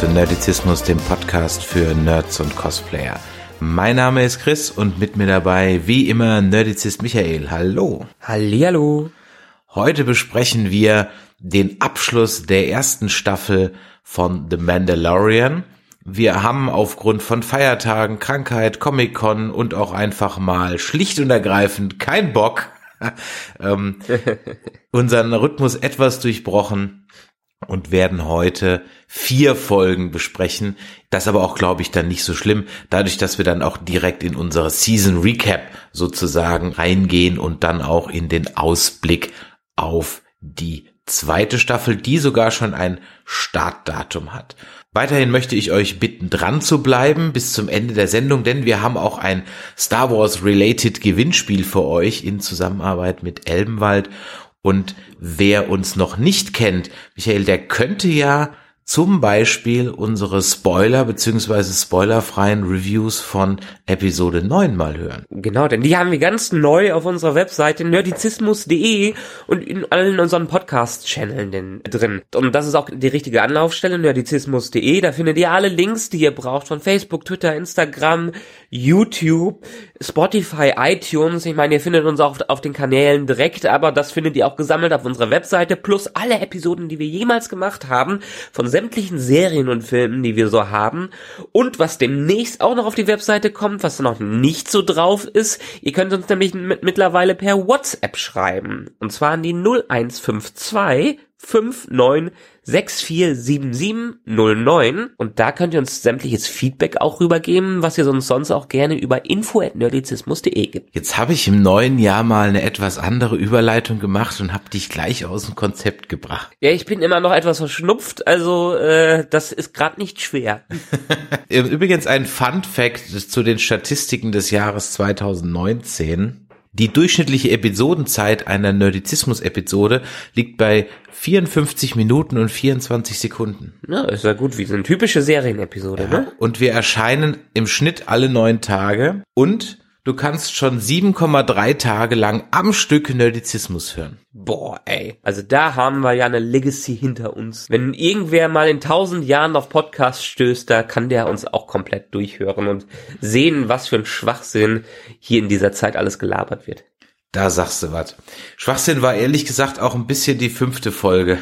Zu Nerdizismus, dem Podcast für Nerds und Cosplayer. Mein Name ist Chris und mit mir dabei, wie immer, Nerdizist Michael. Hallo. Hallihallo. Heute besprechen wir den Abschluss der ersten Staffel von The Mandalorian. Wir haben aufgrund von Feiertagen, Krankheit, Comic-Con und auch einfach mal schlicht und ergreifend kein Bock, ähm, unseren Rhythmus etwas durchbrochen und werden heute vier Folgen besprechen. Das aber auch, glaube ich, dann nicht so schlimm, dadurch, dass wir dann auch direkt in unsere Season Recap sozusagen reingehen und dann auch in den Ausblick auf die zweite Staffel, die sogar schon ein Startdatum hat. Weiterhin möchte ich euch bitten, dran zu bleiben bis zum Ende der Sendung, denn wir haben auch ein Star Wars related Gewinnspiel für euch in Zusammenarbeit mit Elbenwald und wer uns noch nicht kennt, Michael, der könnte ja zum Beispiel unsere Spoiler beziehungsweise spoilerfreien Reviews von Episode 9 mal hören. Genau, denn die haben wir ganz neu auf unserer Webseite nerdizismus.de und in allen unseren Podcast-Channeln drin. Und das ist auch die richtige Anlaufstelle, nerdizismus.de. Da findet ihr alle Links, die ihr braucht von Facebook, Twitter, Instagram, YouTube, Spotify, iTunes. Ich meine, ihr findet uns auch auf den Kanälen direkt, aber das findet ihr auch gesammelt auf unserer Webseite, plus alle Episoden, die wir jemals gemacht haben, von sämtlichen Serien und Filmen, die wir so haben. Und was demnächst auch noch auf die Webseite kommt, was noch nicht so drauf ist, ihr könnt uns nämlich mit, mittlerweile per WhatsApp schreiben. Und zwar an die 0152 59647709 und da könnt ihr uns sämtliches Feedback auch rübergeben, was ihr uns sonst auch gerne über info@nerdizismus.de gibt. Jetzt habe ich im neuen Jahr mal eine etwas andere Überleitung gemacht und habe dich gleich aus dem Konzept gebracht. Ja, ich bin immer noch etwas verschnupft, also äh, das ist gerade nicht schwer. Übrigens ein Fun Fact zu den Statistiken des Jahres 2019. Die durchschnittliche Episodenzeit einer Nerdizismus-Episode liegt bei 54 Minuten und 24 Sekunden. Ja, ist ja gut, wie so eine typische Serienepisode, Ja. ne? Und wir erscheinen im Schnitt alle neun Tage und du kannst schon 7,3 Tage lang am Stück Nerdizismus hören. Boah, ey. Also da haben wir ja eine Legacy hinter uns. Wenn irgendwer mal in tausend Jahren auf Podcast stößt, da kann der uns auch komplett durchhören und sehen, was für ein Schwachsinn hier in dieser Zeit alles gelabert wird. Da sagst du was. Schwachsinn war ehrlich gesagt auch ein bisschen die fünfte Folge.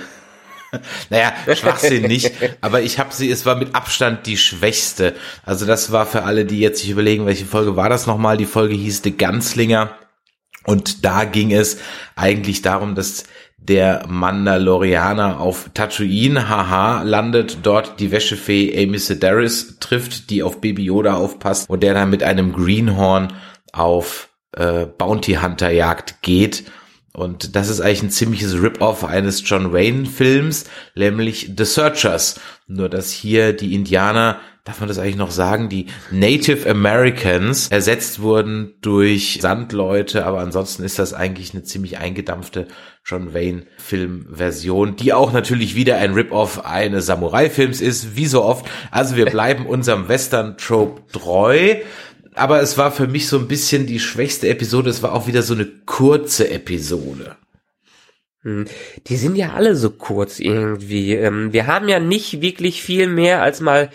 naja, Schwachsinn nicht, aber ich habe sie, es war mit Abstand die schwächste. Also das war für alle, die jetzt sich überlegen, welche Folge war das nochmal. Die Folge hieß The Ganzlinger und da ging es eigentlich darum, dass der Mandalorianer auf Tatooine, haha, landet, dort die Wäschefee Amy Sedaris trifft, die auf Baby Yoda aufpasst und der dann mit einem Greenhorn auf äh, Bounty Hunter Jagd geht. Und das ist eigentlich ein ziemliches Rip-Off eines John Wayne Films, nämlich The Searchers. Nur dass hier die Indianer, darf man das eigentlich noch sagen, die Native Americans ersetzt wurden durch Sandleute, aber ansonsten ist das eigentlich eine ziemlich eingedampfte John Wayne Filmversion, die auch natürlich wieder ein Rip-Off eines Samurai-Films ist, wie so oft. Also wir bleiben unserem Western-Trope treu. Aber es war für mich so ein bisschen die schwächste Episode. Es war auch wieder so eine kurze Episode. Hm. Die sind ja alle so kurz irgendwie. Ähm, Wir haben ja nicht wirklich viel mehr als mal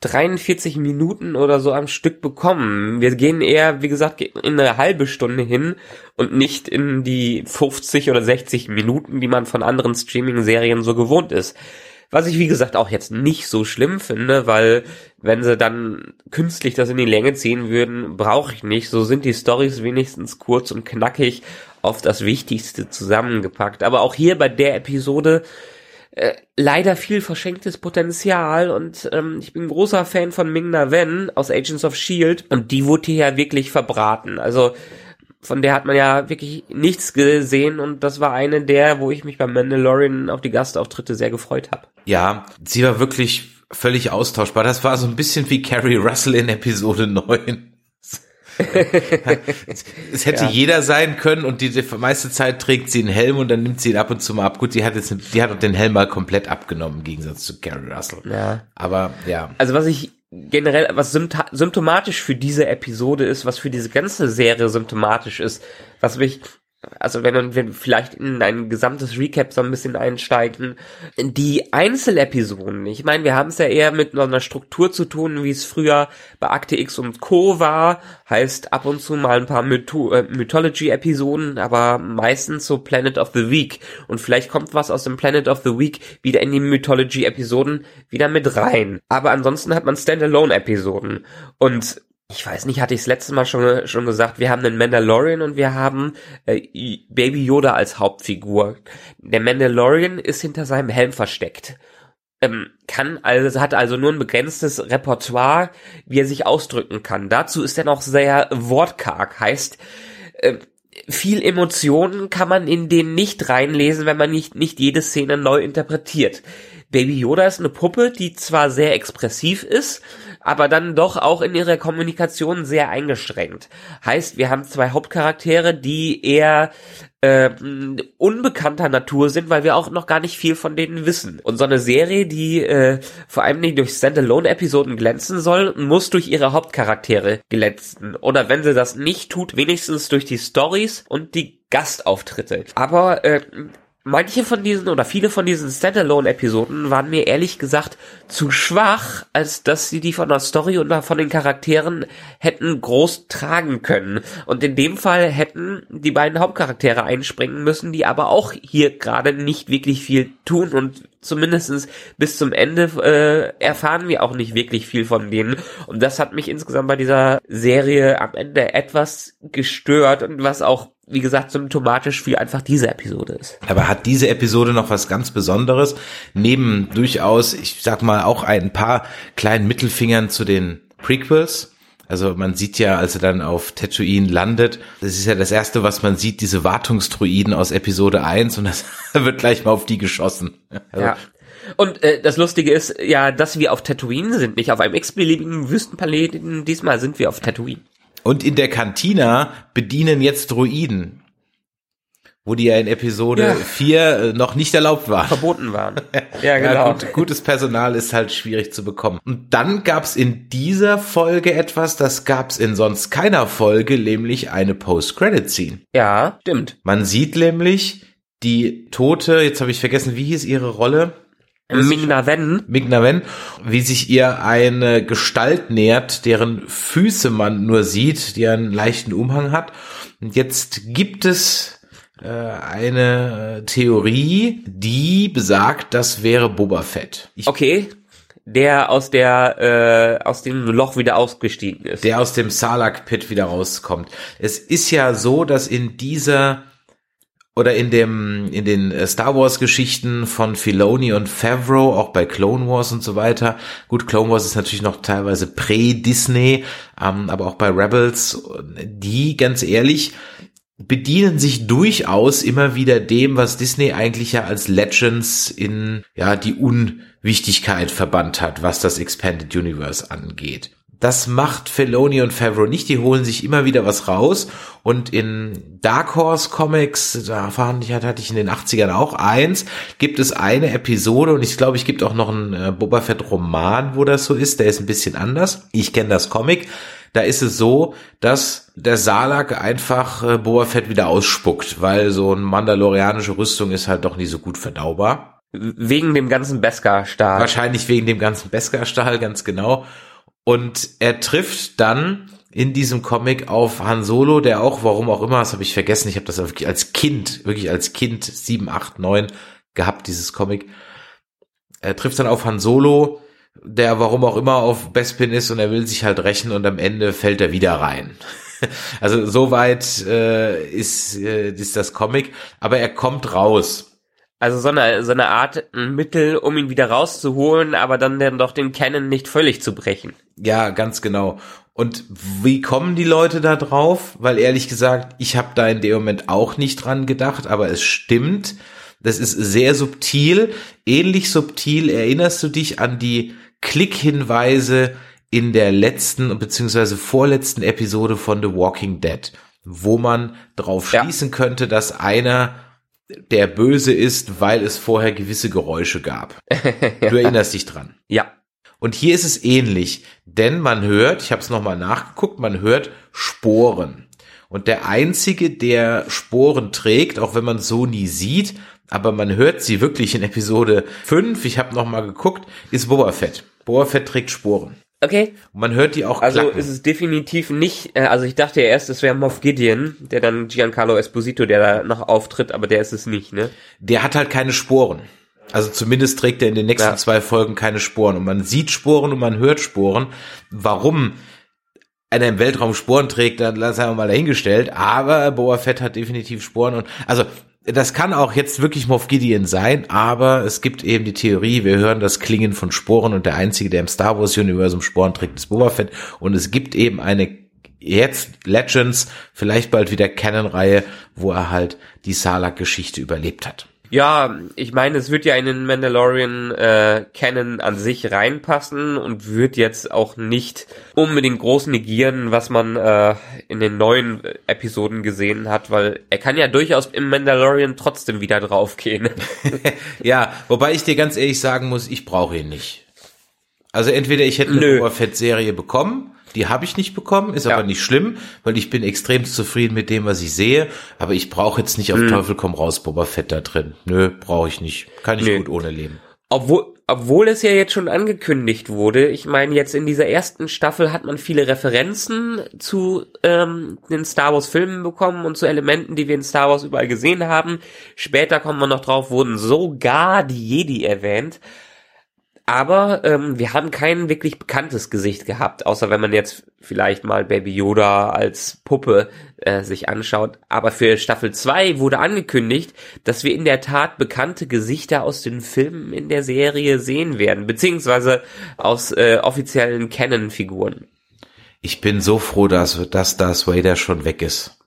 43 Minuten oder so am Stück bekommen. Wir gehen eher, wie gesagt, in eine halbe Stunde hin und nicht in die 50 oder 60 Minuten, die man von anderen Streaming-Serien so gewohnt ist. Was ich, wie gesagt, auch jetzt nicht so schlimm finde, weil wenn sie dann künstlich das in die Länge ziehen würden, brauche ich nicht. So sind die Stories wenigstens kurz und knackig auf das Wichtigste zusammengepackt. Aber auch hier bei der Episode äh, leider viel verschenktes Potenzial und ähm, ich bin großer Fan von Ming-Na Wen aus Agents of S.H.I.E.L.D. und die wurde hier ja wirklich verbraten. Also von der hat man ja wirklich nichts gesehen und das war eine der, wo ich mich beim Mandalorian auf die Gastauftritte sehr gefreut habe. Ja, sie war wirklich völlig austauschbar. Das war so ein bisschen wie Carrie Russell in Episode 9. es hätte ja. jeder sein können und die, die meiste Zeit trägt sie einen Helm und dann nimmt sie ihn ab und zu mal ab. Gut, die hat jetzt, die hat den Helm mal komplett abgenommen im Gegensatz zu Carrie Russell. Ja. Aber ja. Also was ich generell, was symptomatisch für diese Episode ist, was für diese ganze Serie symptomatisch ist, was mich also wenn wir vielleicht in ein gesamtes Recap so ein bisschen einsteigen, die Einzelepisoden, ich meine, wir haben es ja eher mit einer Struktur zu tun, wie es früher bei Akte X und Co. war, heißt ab und zu mal ein paar Mytho äh, Mythology-Episoden, aber meistens so Planet of the Week und vielleicht kommt was aus dem Planet of the Week wieder in die Mythology-Episoden wieder mit rein. Aber ansonsten hat man Standalone-Episoden und ich weiß nicht, hatte ich das letzte Mal schon, schon gesagt, wir haben den Mandalorian und wir haben äh, Baby Yoda als Hauptfigur. Der Mandalorian ist hinter seinem Helm versteckt. Ähm, kann also, hat also nur ein begrenztes Repertoire, wie er sich ausdrücken kann. Dazu ist er noch sehr wortkarg, heißt, äh, viel Emotionen kann man in den nicht reinlesen, wenn man nicht, nicht jede Szene neu interpretiert. Baby Yoda ist eine Puppe, die zwar sehr expressiv ist, aber dann doch auch in ihrer Kommunikation sehr eingeschränkt. Heißt, wir haben zwei Hauptcharaktere, die eher äh, unbekannter Natur sind, weil wir auch noch gar nicht viel von denen wissen. Und so eine Serie, die äh, vor allem nicht durch Standalone-Episoden glänzen soll, muss durch ihre Hauptcharaktere glänzen. Oder wenn sie das nicht tut, wenigstens durch die Stories und die Gastauftritte. Aber äh, manche von diesen oder viele von diesen Standalone-Episoden waren mir ehrlich gesagt zu schwach, als dass sie die von der Story und von den Charakteren hätten groß tragen können. Und in dem Fall hätten die beiden Hauptcharaktere einspringen müssen, die aber auch hier gerade nicht wirklich viel tun und zumindestens bis zum Ende äh, erfahren wir auch nicht wirklich viel von denen. Und das hat mich insgesamt bei dieser Serie am Ende etwas gestört und was auch wie gesagt, symptomatisch für einfach diese Episode ist. Aber hat diese Episode noch was ganz Besonderes? Neben durchaus, ich sag mal, auch ein paar kleinen Mittelfingern zu den Prequels. Also man sieht ja, als er dann auf Tatooine landet, das ist ja das erste, was man sieht, diese Wartungsdruiden aus Episode 1 und das wird gleich mal auf die geschossen. Also, ja. Und äh, das Lustige ist ja, dass wir auf Tatooine sind, nicht auf einem x-beliebigen Wüstenplaneten. Diesmal sind wir auf Tatooine. Und in der Kantina bedienen jetzt Druiden. Wo die ja in Episode ja. 4 äh, noch nicht erlaubt waren. Verboten waren. Ja, genau. Ja, gut, gutes Personal ist halt schwierig zu bekommen. Und dann gab's in dieser Folge etwas, das gab's in sonst keiner Folge, nämlich eine Post-Credit-Scene. Ja, stimmt. Man sieht nämlich die Tote, jetzt habe ich vergessen, wie hieß ihre Rolle? Migna Wen. Migna Wen, wie sich ihr eine Gestalt nähert, deren Füße man nur sieht, die einen leichten Umhang hat. Und jetzt gibt es äh, eine Theorie, die besagt, das wäre Boba Fett. Ich okay, der aus der äh, aus dem Loch wieder ausgestiegen ist. Der aus dem Salak Pit wieder rauskommt. Es ist ja so, dass in dieser oder in dem in den äh, Star Wars Geschichten von Filoni und Favreau, auch bei Clone Wars und so weiter. Gut, Clone Wars ist natürlich noch teilweise prä-Disney, ähm, aber auch bei Rebels, die ganz ehrlich bedienen sich durchaus immer wieder dem, was Disney eigentlich ja als Legends in ja die Unwichtigkeit verbannt hat, was das Expanded Universe angeht. Das macht Filoni und Favreau nicht. Die holen sich immer wieder was raus. Und in Dark Horse Comics, da fand ich, hatte ich in den 80ern auch eins, gibt es eine Episode und ich glaube, ich gibt auch noch einen äh, Boba Fett Roman, wo das so ist. Der ist ein bisschen anders. Ich kenne das Comic. Da ist es so, dass der Salak einfach äh, Boba Fett wieder ausspuckt, weil so eine mandalorianische Rüstung ist halt doch nicht so gut verdaubar. Wegen dem ganzen Beskar-Stahl. Wahrscheinlich wegen dem ganzen Beskar-Stahl, ganz genau. Und er trifft dann in diesem Comic auf Han Solo, der auch, warum auch immer, das habe ich vergessen, ich habe das als Kind, wirklich als Kind, 7, 8, 9 gehabt, dieses Comic. Er trifft dann auf Han Solo, der warum auch immer auf Bespin ist und er will sich halt rächen und am Ende fällt er wieder rein. Also soweit äh, ist, äh, ist das Comic, aber er kommt raus Also so eine, so eine Art ein Mittel, um ihn wieder rauszuholen, aber dann, dann doch den Canon nicht völlig zu brechen. Ja, ganz genau. Und wie kommen die Leute da drauf? Weil ehrlich gesagt, ich habe da in dem Moment auch nicht dran gedacht, aber es stimmt. Das ist sehr subtil. Ähnlich subtil erinnerst du dich an die Klickhinweise in der letzten beziehungsweise vorletzten Episode von The Walking Dead, wo man drauf Ja. schließen könnte, dass einer der böse ist, weil es vorher gewisse Geräusche gab. Du erinnerst dich dran. Ja. Und hier ist es ähnlich, denn man hört, ich habe es nochmal nachgeguckt, man hört Sporen. Und der einzige, der Sporen trägt, auch wenn man so nie sieht, aber man hört sie wirklich in Episode 5, ich habe nochmal geguckt, ist Boba Fett. Boba Fett trägt Sporen. Okay. Und man hört die auch Also klacken. ist es definitiv nicht, äh, also ich dachte ja erst, es wäre Moff Gideon, der dann Giancarlo Esposito, der da noch auftritt, aber der ist es nicht, ne? der hat halt keine Sporen. Also zumindest trägt er in den nächsten Ja. zwei Folgen keine Sporen. Und man sieht Sporen und man hört Sporen. Warum einer im Weltraum Sporen trägt, dann lassen wir mal dahingestellt. Aber Boba Fett hat definitiv Sporen. Und also das kann auch jetzt wirklich Moff Gideon sein, aber es gibt eben die Theorie, wir hören das Klingen von Sporen und der Einzige, der im Star Wars Universum Sporen trägt, ist Boba Fett. Und es gibt eben eine jetzt Legends, vielleicht bald wieder Canon-Reihe, wo er halt die Salak-Geschichte überlebt hat. Ja, ich meine, es wird ja in den Mandalorian äh, Canon an sich reinpassen und wird jetzt auch nicht unbedingt groß negieren, was man äh, in den neuen Episoden gesehen hat, weil er kann ja durchaus im Mandalorian trotzdem wieder draufgehen. Ja, wobei ich dir ganz ehrlich sagen muss, ich brauche ihn nicht. Also entweder ich hätte eine. Boba Fett Serie bekommen, die habe ich nicht bekommen, ist Ja. aber nicht schlimm, weil ich bin extrem zufrieden mit dem, was ich sehe, aber ich brauche jetzt nicht auf Hm. Teufel komm raus Boba Fett da drin. Nö, brauche ich nicht. Kann ich Nö. gut ohne leben. Obwohl, obwohl es ja jetzt schon angekündigt wurde, ich meine, jetzt in dieser ersten Staffel hat man viele Referenzen zu ähm, den Star Wars Filmen bekommen und zu Elementen, die wir in Star Wars überall gesehen haben. Später kommen wir noch drauf, wurden sogar die Jedi erwähnt. Aber ähm, wir haben kein wirklich bekanntes Gesicht gehabt, außer wenn man jetzt vielleicht mal Baby Yoda als Puppe äh, sich anschaut. Aber für Staffel 2 wurde angekündigt, dass wir in der Tat bekannte Gesichter aus den Filmen in der Serie sehen werden, beziehungsweise aus äh, offiziellen Canon-Figuren. Ich bin so froh, dass, dass Darth Vader schon weg ist.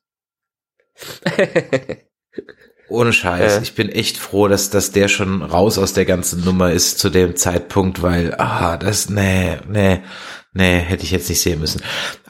Ohne Scheiß. Äh. Ich bin echt froh, dass, dass der schon raus aus der ganzen Nummer ist zu dem Zeitpunkt, weil, ah, das, nee, nee, nee, hätte ich jetzt nicht sehen müssen.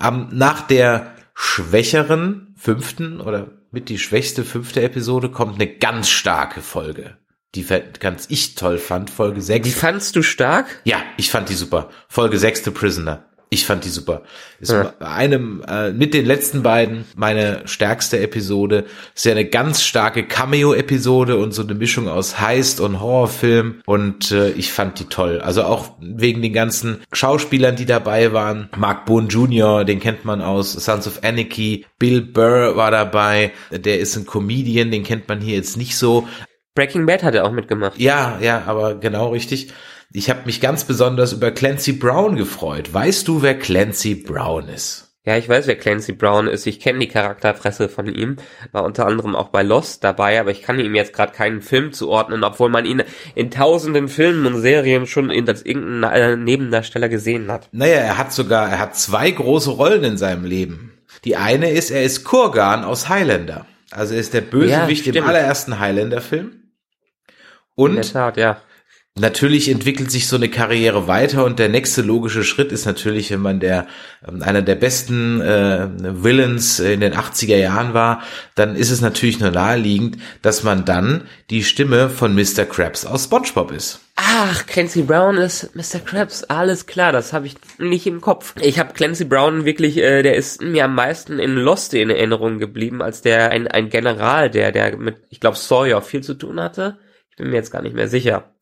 Ähm, nach der schwächeren fünften oder mit die schwächste fünfte Episode kommt eine ganz starke Folge. Die ganz ich toll fand, Folge sechs. Die fandst du stark? Ja, ich fand die super. Folge 6 The Prisoner. Ich fand die super. Ist Ja. bei einem äh, mit den letzten beiden meine stärkste Episode. Ist ja eine ganz starke Cameo-Episode und so eine Mischung aus Heist und Horrorfilm. Und äh, ich fand die toll. Also auch wegen den ganzen Schauspielern, die dabei waren. Mark Boone Jr., den kennt man aus Sons of Anarchy. Bill Burr war dabei. Der ist ein Comedian, den kennt man hier jetzt nicht so. Breaking Bad hat er auch mitgemacht. Ja, ja, aber genau richtig. Ich habe mich ganz besonders über Clancy Brown gefreut. Weißt du, wer Clancy Brown ist? Ja, ich weiß, wer Clancy Brown ist. Ich kenne die Charakterfresse von ihm. War unter anderem auch bei Lost dabei, aber ich kann ihm jetzt gerade keinen Film zuordnen, obwohl man ihn in tausenden Filmen und Serien schon in, als irgendein äh, Nebendarsteller gesehen hat. Naja, er hat sogar, er hat zwei große Rollen in seinem Leben. Die eine ist, er ist Kurgan aus Highlander. Also er ist der Bösewicht Ja, im allerersten Highlander-Film. In der Und Tat, ja. Natürlich entwickelt sich so eine Karriere weiter und der nächste logische Schritt ist natürlich, wenn man der ähm, einer der besten äh, Villains in den 80er Jahren war, dann ist es natürlich nur naheliegend, dass man dann die Stimme von Mr. Krabs aus SpongeBob ist. Ach, Clancy Brown ist Mr. Krabs. Alles klar, das habe ich nicht im Kopf. Ich habe Clancy Brown wirklich, äh, der ist mir am meisten in Lost in Erinnerung geblieben, als der ein, ein General, der der mit, ich glaube Sawyer viel zu tun hatte. Ich bin mir jetzt gar nicht mehr sicher.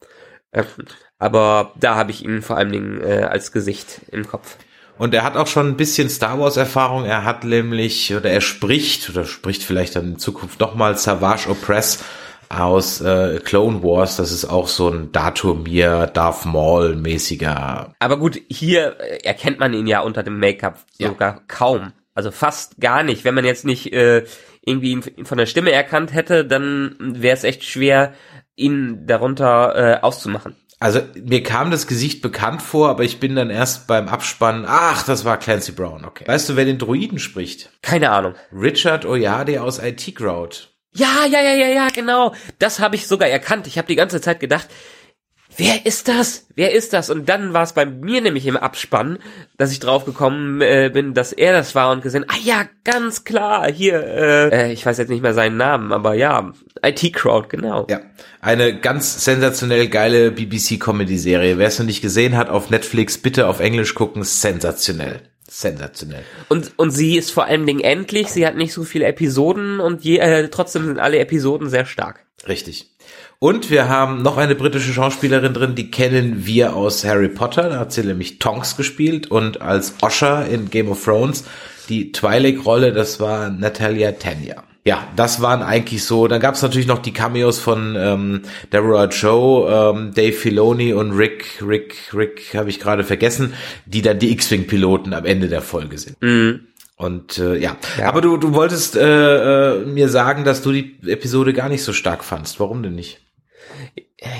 Aber da habe ich ihn vor allen Dingen äh, als Gesicht im Kopf. Und er hat auch schon ein bisschen Star Wars Erfahrung. Er hat nämlich, oder er spricht, oder spricht vielleicht dann in Zukunft nochmal Savage Opress aus äh, Clone Wars. Das ist auch so ein Datumir, Darth Maul mäßiger. Aber gut, hier äh, erkennt man ihn ja unter dem Make-up Ja. sogar kaum. Also fast gar nicht. Wenn man jetzt nicht äh, irgendwie ihn von der Stimme erkannt hätte, dann wäre es echt schwer, ihn darunter äh, auszumachen. Also mir kam das Gesicht bekannt vor, aber ich bin dann erst beim Abspannen, ach, das war Clancy Brown, okay. Weißt du, wer den Druiden spricht? Keine Ahnung. Richard Oyade aus IT Crowd. Ja, ja, ja, ja, ja, genau. Das habe ich sogar erkannt. Ich habe die ganze Zeit gedacht, wer ist das? Wer ist das? Und dann war es bei mir nämlich im Abspann, dass ich drauf gekommen äh, bin, dass er das war und gesehen, ah ja, ganz klar, hier, äh, äh, ich weiß jetzt nicht mehr seinen Namen, aber ja, IT Crowd, genau. Ja, eine ganz sensationell geile BBC-Comedy-Serie. Wer es noch nicht gesehen hat auf Netflix, bitte auf Englisch gucken, sensationell. Sensationell. Und, und sie ist vor allen Dingen endlich, sie hat nicht so viele Episoden und je, äh, trotzdem sind alle Episoden sehr stark. Richtig. Und wir haben noch eine britische Schauspielerin drin, die kennen wir aus Harry Potter. Da hat sie nämlich Tonks gespielt und als Osher in Game of Thrones die Twilight-Rolle, das war Natalia Tanya. Ja, das waren eigentlich so. Dann gab es natürlich noch die Cameos von ähm, Deborah Joe, ähm, Dave Filoni und Rick, Rick, Rick, habe ich gerade vergessen, die dann die X-Wing-Piloten am Ende der Folge sind. Mhm. Und äh, ja. ja. aber du, du wolltest äh, äh, mir sagen, dass du die Episode gar nicht so stark fandst. Warum denn nicht?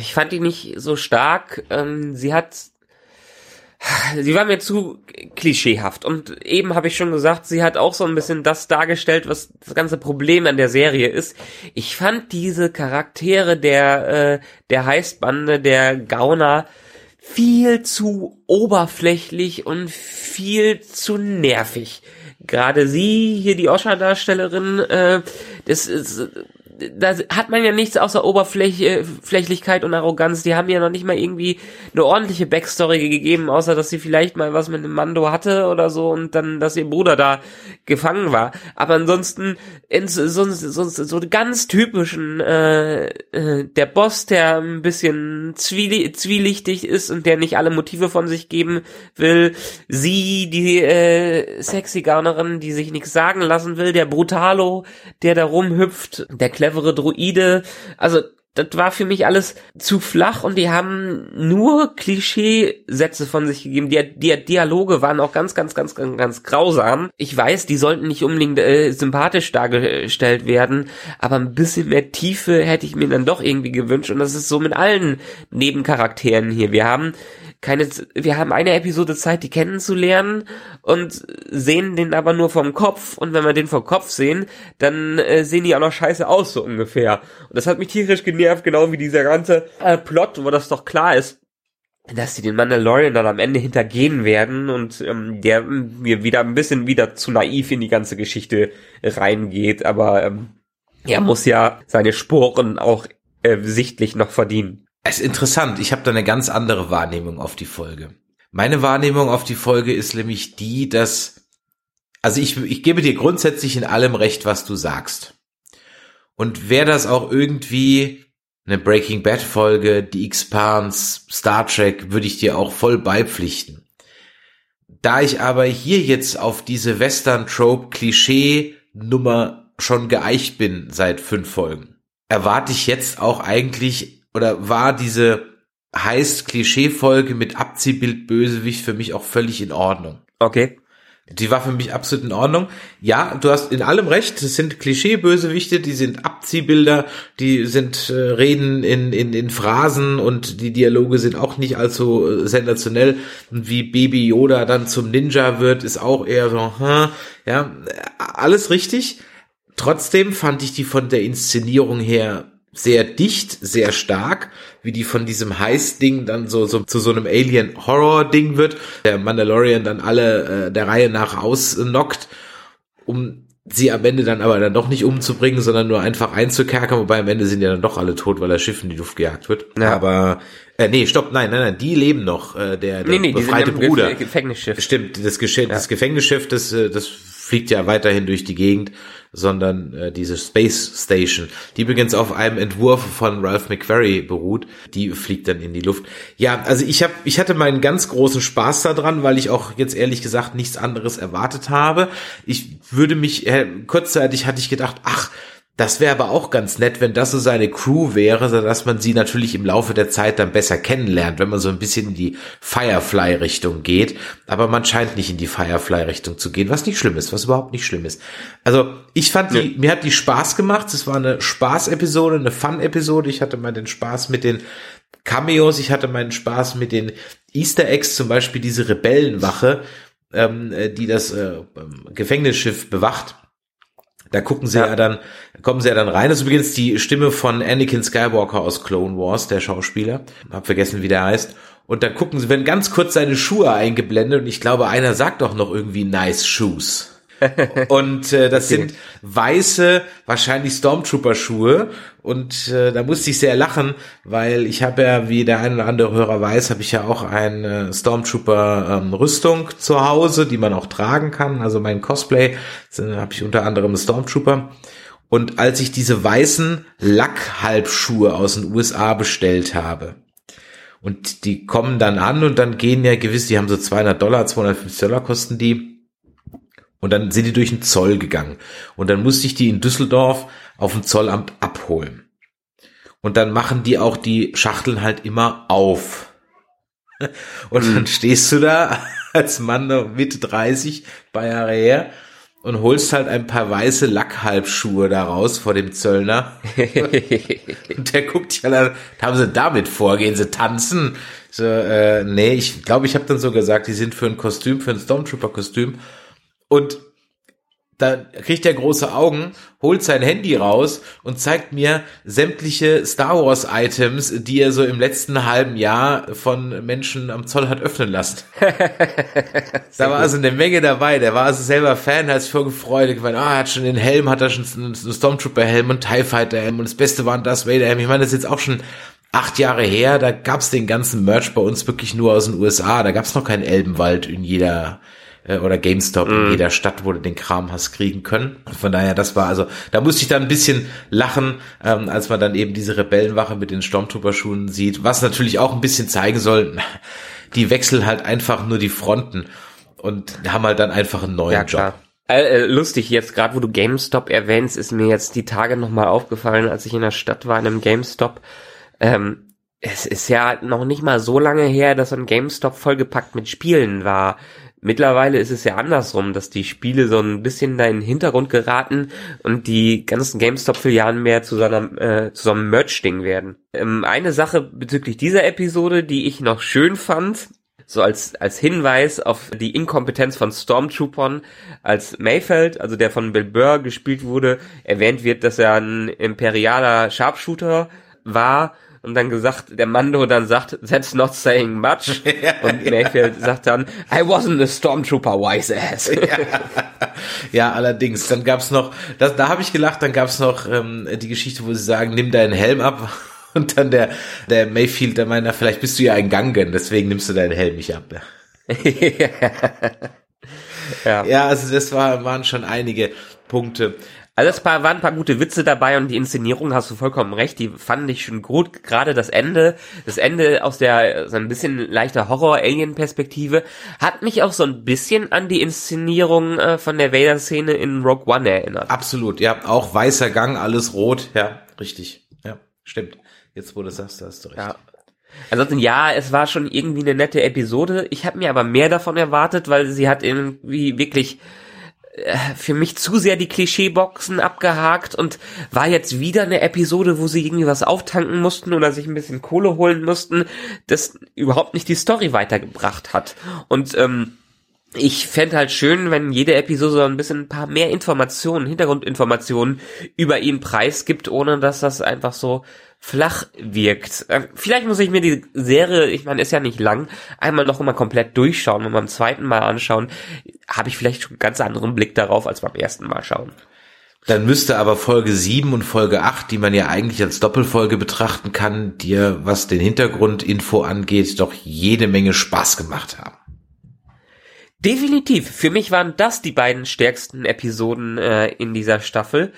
Ich fand die nicht so stark. Ähm, sie hat, sie war mir zu klischeehaft. Und eben habe ich schon gesagt, sie hat auch so ein bisschen das dargestellt, was das ganze Problem an der Serie ist. Ich fand diese Charaktere der, äh, der Heißbande, der Gauner, viel zu oberflächlich und viel zu nervig. Gerade sie, hier die Osha-Darstellerin, äh, das ist da hat man ja nichts außer Oberflächlichkeit und Arroganz. Die haben ja noch nicht mal irgendwie eine ordentliche Backstory gegeben, außer dass sie vielleicht mal was mit einem Mando hatte oder so und dann, dass ihr Bruder da gefangen war. Aber ansonsten sonst so, so, ganz typischen äh, äh, der Boss, der ein bisschen zwieli zwielichtig ist und der nicht alle Motive von sich geben will. Sie, die äh, sexy Gaunerin, die sich nichts sagen lassen will. Der Brutalo, der da rumhüpft. Der clevere Druide. Also das war für mich alles zu flach und die haben nur Klischeesätze von sich gegeben. Die, die Dialoge waren auch ganz, ganz, ganz, ganz, ganz grausam. Ich weiß, die sollten nicht unbedingt äh, sympathisch dargestellt werden, aber ein bisschen mehr Tiefe hätte ich mir dann doch irgendwie gewünscht und das ist so mit allen Nebencharakteren hier. Wir haben keine, wir haben eine Episode Zeit, die kennenzulernen und sehen den aber nur vom Kopf und wenn wir den vom Kopf sehen, dann äh, sehen die auch noch scheiße aus, so ungefähr. Und das hat mich tierisch genervt, genau wie dieser ganze äh, Plot, wo das doch klar ist, dass sie den Mandalorian dann am Ende hintergehen werden und ähm, der mir wieder ein bisschen wieder zu naiv in die ganze Geschichte reingeht, aber ähm, er muss ja seine Sporen auch äh, sichtlich noch verdienen. Es ist interessant, ich habe da eine ganz andere Wahrnehmung auf die Folge. Meine Wahrnehmung auf die Folge ist nämlich die, dass, also ich, ich gebe dir grundsätzlich in allem recht, was du sagst. Und wäre das auch irgendwie eine Breaking Bad Folge, die X-Pans, Star Trek, würde ich dir auch voll beipflichten. Da ich aber hier jetzt auf diese Western Trope Klischee Nummer schon geeicht bin seit fünf Folgen, erwarte ich jetzt auch eigentlich oder war diese heißt Klischee-Folge mit Abziehbild Bösewicht für mich auch völlig in Ordnung. Okay. Die war für mich absolut in Ordnung. Ja, du hast in allem recht. Es sind Klischee-Bösewichte, die sind Abziehbilder, die sind äh, reden in, in, in Phrasen und die Dialoge sind auch nicht allzu äh, sensationell. Und wie Baby Yoda dann zum Ninja wird, ist auch eher so, hm, ja, alles richtig. Trotzdem fand ich die von der Inszenierung her sehr dicht, sehr stark, wie die von diesem Heiß-Ding dann so, so zu so einem Alien-Horror-Ding wird, der Mandalorian dann alle äh, der Reihe nach ausnockt, um sie am Ende dann aber dann doch nicht umzubringen, sondern nur einfach einzukerkern, wobei am Ende sind ja dann doch alle tot, weil das Schiff in die Luft gejagt wird. Ja. Aber äh, nee, stopp, nein, nein, nein, die leben noch, äh, der, der nee, nee, befreite Bruder. Gefängnisschiff. Stimmt, das, Gesch ja. das Gefängnisschiff, das, äh, das fliegt ja weiterhin durch die Gegend, sondern äh, diese Space Station, die übrigens auf einem Entwurf von Ralph McQuarrie beruht, die fliegt dann in die Luft. Ja, also ich habe, ich hatte meinen ganz großen Spaß daran, weil ich auch jetzt ehrlich gesagt nichts anderes erwartet habe. Ich würde mich äh, kurzzeitig hatte ich gedacht, ach Das wäre aber auch ganz nett, wenn das so seine Crew wäre, so dass man sie natürlich im Laufe der Zeit dann besser kennenlernt, wenn man so ein bisschen in die Firefly-Richtung geht. Aber man scheint nicht in die Firefly-Richtung zu gehen, was nicht schlimm ist, was überhaupt nicht schlimm ist. Also ich fand die, mir hat die Spaß gemacht. Es war eine Spaß-Episode, eine Fun-Episode. Ich hatte mal den Spaß mit den Cameos, ich hatte meinen Spaß mit den Easter Eggs, zum Beispiel diese Rebellenwache, ähm, äh, die das äh, Gefängnisschiff bewacht da gucken sie ja. ja, dann, kommen sie ja dann rein. Das ist übrigens die Stimme von Anakin Skywalker aus Clone Wars, der Schauspieler. Hab vergessen, wie der heißt. Und dann gucken sie, werden ganz kurz seine Schuhe eingeblendet und ich glaube, einer sagt doch noch irgendwie nice shoes. und äh, das okay. sind weiße, wahrscheinlich Stormtrooper-Schuhe. Und äh, da musste ich sehr lachen, weil ich habe ja, wie der ein oder andere Hörer weiß, habe ich ja auch eine Stormtrooper-Rüstung ähm, zu Hause, die man auch tragen kann. Also mein Cosplay habe ich unter anderem Stormtrooper. Und als ich diese weißen Lackhalbschuhe aus den USA bestellt habe, und die kommen dann an und dann gehen ja gewiss, die haben so 200 Dollar, 250 Dollar kosten die und dann sind die durch den Zoll gegangen. Und dann musste ich die in Düsseldorf auf dem Zollamt abholen. Und dann machen die auch die Schachteln halt immer auf. Und dann hm. stehst du da als Mann noch Mitte 30, paar Jahre her, und holst halt ein paar weiße Lackhalbschuhe da raus vor dem Zöllner. und der guckt dich halt an, haben sie damit vor, gehen sie tanzen? So, äh, nee, ich glaube, ich habe dann so gesagt, die sind für ein Kostüm, für ein Stormtrooper-Kostüm. Und dann kriegt er große Augen, holt sein Handy raus und zeigt mir sämtliche Star Wars Items, die er so im letzten halben Jahr von Menschen am Zoll hat öffnen lassen. da war also eine Menge dabei. Der war also selber Fan, hat sich voll gefreut. Gemeint, ah, er hat schon den Helm, hat er schon einen Stormtrooper Helm und TIE Fighter Helm und das Beste war ein Darth Vader Helm. Ich meine, das ist jetzt auch schon acht Jahre her. Da gab's den ganzen Merch bei uns wirklich nur aus den USA. Da gab's noch keinen Elbenwald in jeder äh, oder GameStop mm. in mhm. jeder Stadt, wo du den Kram hast kriegen können. Von daher, das war also, da musste ich dann ein bisschen lachen, ähm, als man dann eben diese Rebellenwache mit den Stormtrooper-Schuhen sieht, was natürlich auch ein bisschen zeigen soll, die wechseln halt einfach nur die Fronten und haben halt dann einfach einen neuen ja, Job. Äh, äh, lustig, jetzt gerade wo du GameStop erwähnst, ist mir jetzt die Tage nochmal aufgefallen, als ich in der Stadt war, in einem GameStop. Ähm, es ist ja noch nicht mal so lange her, dass ein GameStop vollgepackt mit Spielen war. Mittlerweile ist es ja andersrum, dass die Spiele so ein bisschen da in den Hintergrund geraten und die ganzen GameStop-Filialen mehr zu so, einer, äh, zu so einem Merch-Ding werden. Ähm, eine Sache bezüglich dieser Episode, die ich noch schön fand, so als, als Hinweis auf die Inkompetenz von Stormtroopern, als Mayfeld, also der von Bill Burr gespielt wurde, erwähnt wird, dass er ein imperialer Sharpshooter war und dann gesagt, der Mando dann sagt, that's not saying much. und Mayfield sagt dann, I wasn't a Stormtrooper, wise ass. ja. ja, allerdings. Dann gab's noch, das, da habe ich gelacht, dann gab's noch ähm, die Geschichte, wo sie sagen, nimm deinen Helm ab. Und dann der, der Mayfield, der meint, vielleicht bist du ja ein Gangen, deswegen nimmst du deinen Helm nicht ab. ja. ja, also das war, waren schon einige Punkte. Also es waren ein paar gute Witze dabei und die Inszenierung hast du vollkommen recht, die fand ich schon gut. Gerade das Ende, das Ende aus der so ein bisschen leichter Horror-Alien-Perspektive hat mich auch so ein bisschen an die Inszenierung äh, von der Vader-Szene in Rogue One erinnert. Absolut, ja, auch weißer Gang, alles rot, ja, richtig, ja, stimmt. Jetzt wo du sagst, da hast du recht. Ja. Ansonsten ja, es war schon irgendwie eine nette Episode. Ich habe mir aber mehr davon erwartet, weil sie hat irgendwie wirklich für mich zu sehr die Klischeeboxen abgehakt und war jetzt wieder eine Episode, wo sie irgendwie was auftanken mussten oder sich ein bisschen Kohle holen mussten, das überhaupt nicht die Story weitergebracht hat. Und ähm, ich fände halt schön, wenn jede Episode so ein bisschen ein paar mehr Informationen, Hintergrundinformationen über ihn preisgibt, ohne dass das einfach so flach wirkt. Ähm, vielleicht muss ich mir die Serie, ich meine, ist ja nicht lang, einmal noch mal komplett durchschauen und beim zweiten Mal anschauen, habe ich vielleicht schon einen ganz anderen Blick darauf als beim ersten Mal schauen. Dann müsste aber Folge 7 und Folge 8, die man ja eigentlich als Doppelfolge betrachten kann, dir, was den Hintergrundinfo angeht, doch jede Menge Spaß gemacht haben. Definitiv. Für mich waren das die beiden stärksten Episoden äh, in dieser Staffel.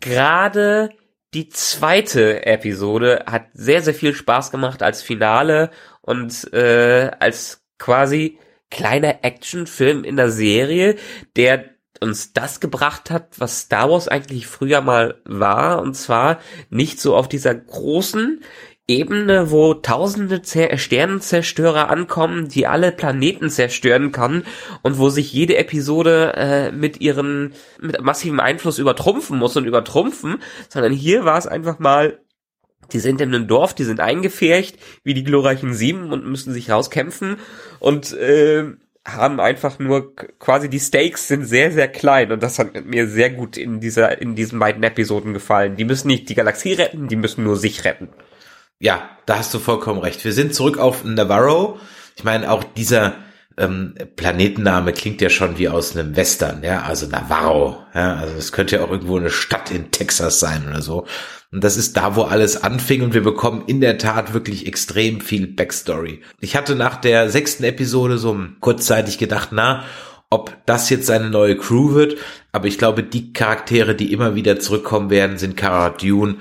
Gerade die zweite Episode hat sehr, sehr viel Spaß gemacht als Finale und äh, als quasi kleiner Actionfilm in der Serie, der uns das gebracht hat, was Star Wars eigentlich früher mal war, und zwar nicht so auf dieser großen Ebene, wo tausende Zer Sternenzerstörer ankommen, die alle Planeten zerstören kann und wo sich jede Episode äh, mit ihren mit massivem Einfluss übertrumpfen muss und übertrumpfen, sondern hier war es einfach mal die sind in einem Dorf, die sind eingefärcht, wie die glorreichen Sieben und müssen sich rauskämpfen und äh, haben einfach nur quasi die Stakes sind sehr sehr klein und das hat mir sehr gut in dieser in diesen beiden Episoden gefallen. Die müssen nicht die Galaxie retten, die müssen nur sich retten. Ja, da hast du vollkommen recht. Wir sind zurück auf Navarro. Ich meine, auch dieser ähm, Planetenname klingt ja schon wie aus einem Western, ja, also Navarro, ja, also es könnte ja auch irgendwo eine Stadt in Texas sein oder so. Und das ist da, wo alles anfing und wir bekommen in der Tat wirklich extrem viel Backstory. Ich hatte nach der sechsten Episode so kurzzeitig gedacht, na, ob das jetzt seine neue Crew wird, aber ich glaube, die Charaktere, die immer wieder zurückkommen werden, sind Cara Dune,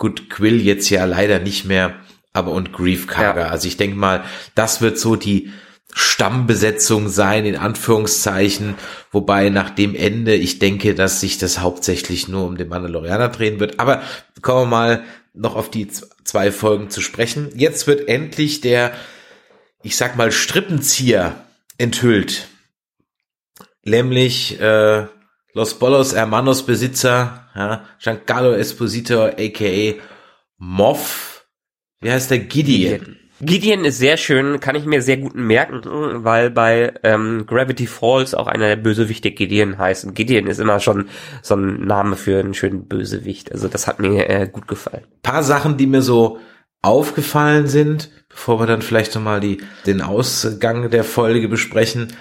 gut, Quill jetzt ja leider nicht mehr, aber und Grief Karga. Ja. Also ich denke mal, das wird so die Stammbesetzung sein, in Anführungszeichen, wobei nach dem Ende ich denke, dass sich das hauptsächlich nur um den Mandalorianer drehen wird. Aber kommen wir mal noch auf die zwei Folgen zu sprechen. Jetzt wird endlich der, ich sag mal, Strippenzieher enthüllt. Nämlich äh, Los Bolos Hermanos Besitzer, ja, Giancarlo Esposito, aka Moff. Wie heißt der? Gideon. Gideon ist sehr schön, kann ich mir sehr gut merken, weil bei ähm, Gravity Falls auch einer der Bösewichte Gideon heißt. Und Gideon ist immer schon so ein Name für einen schönen Bösewicht. Also das hat mir äh, gut gefallen. Paar Sachen, die mir so aufgefallen sind, bevor wir dann vielleicht nochmal die, den Ausgang der Folge besprechen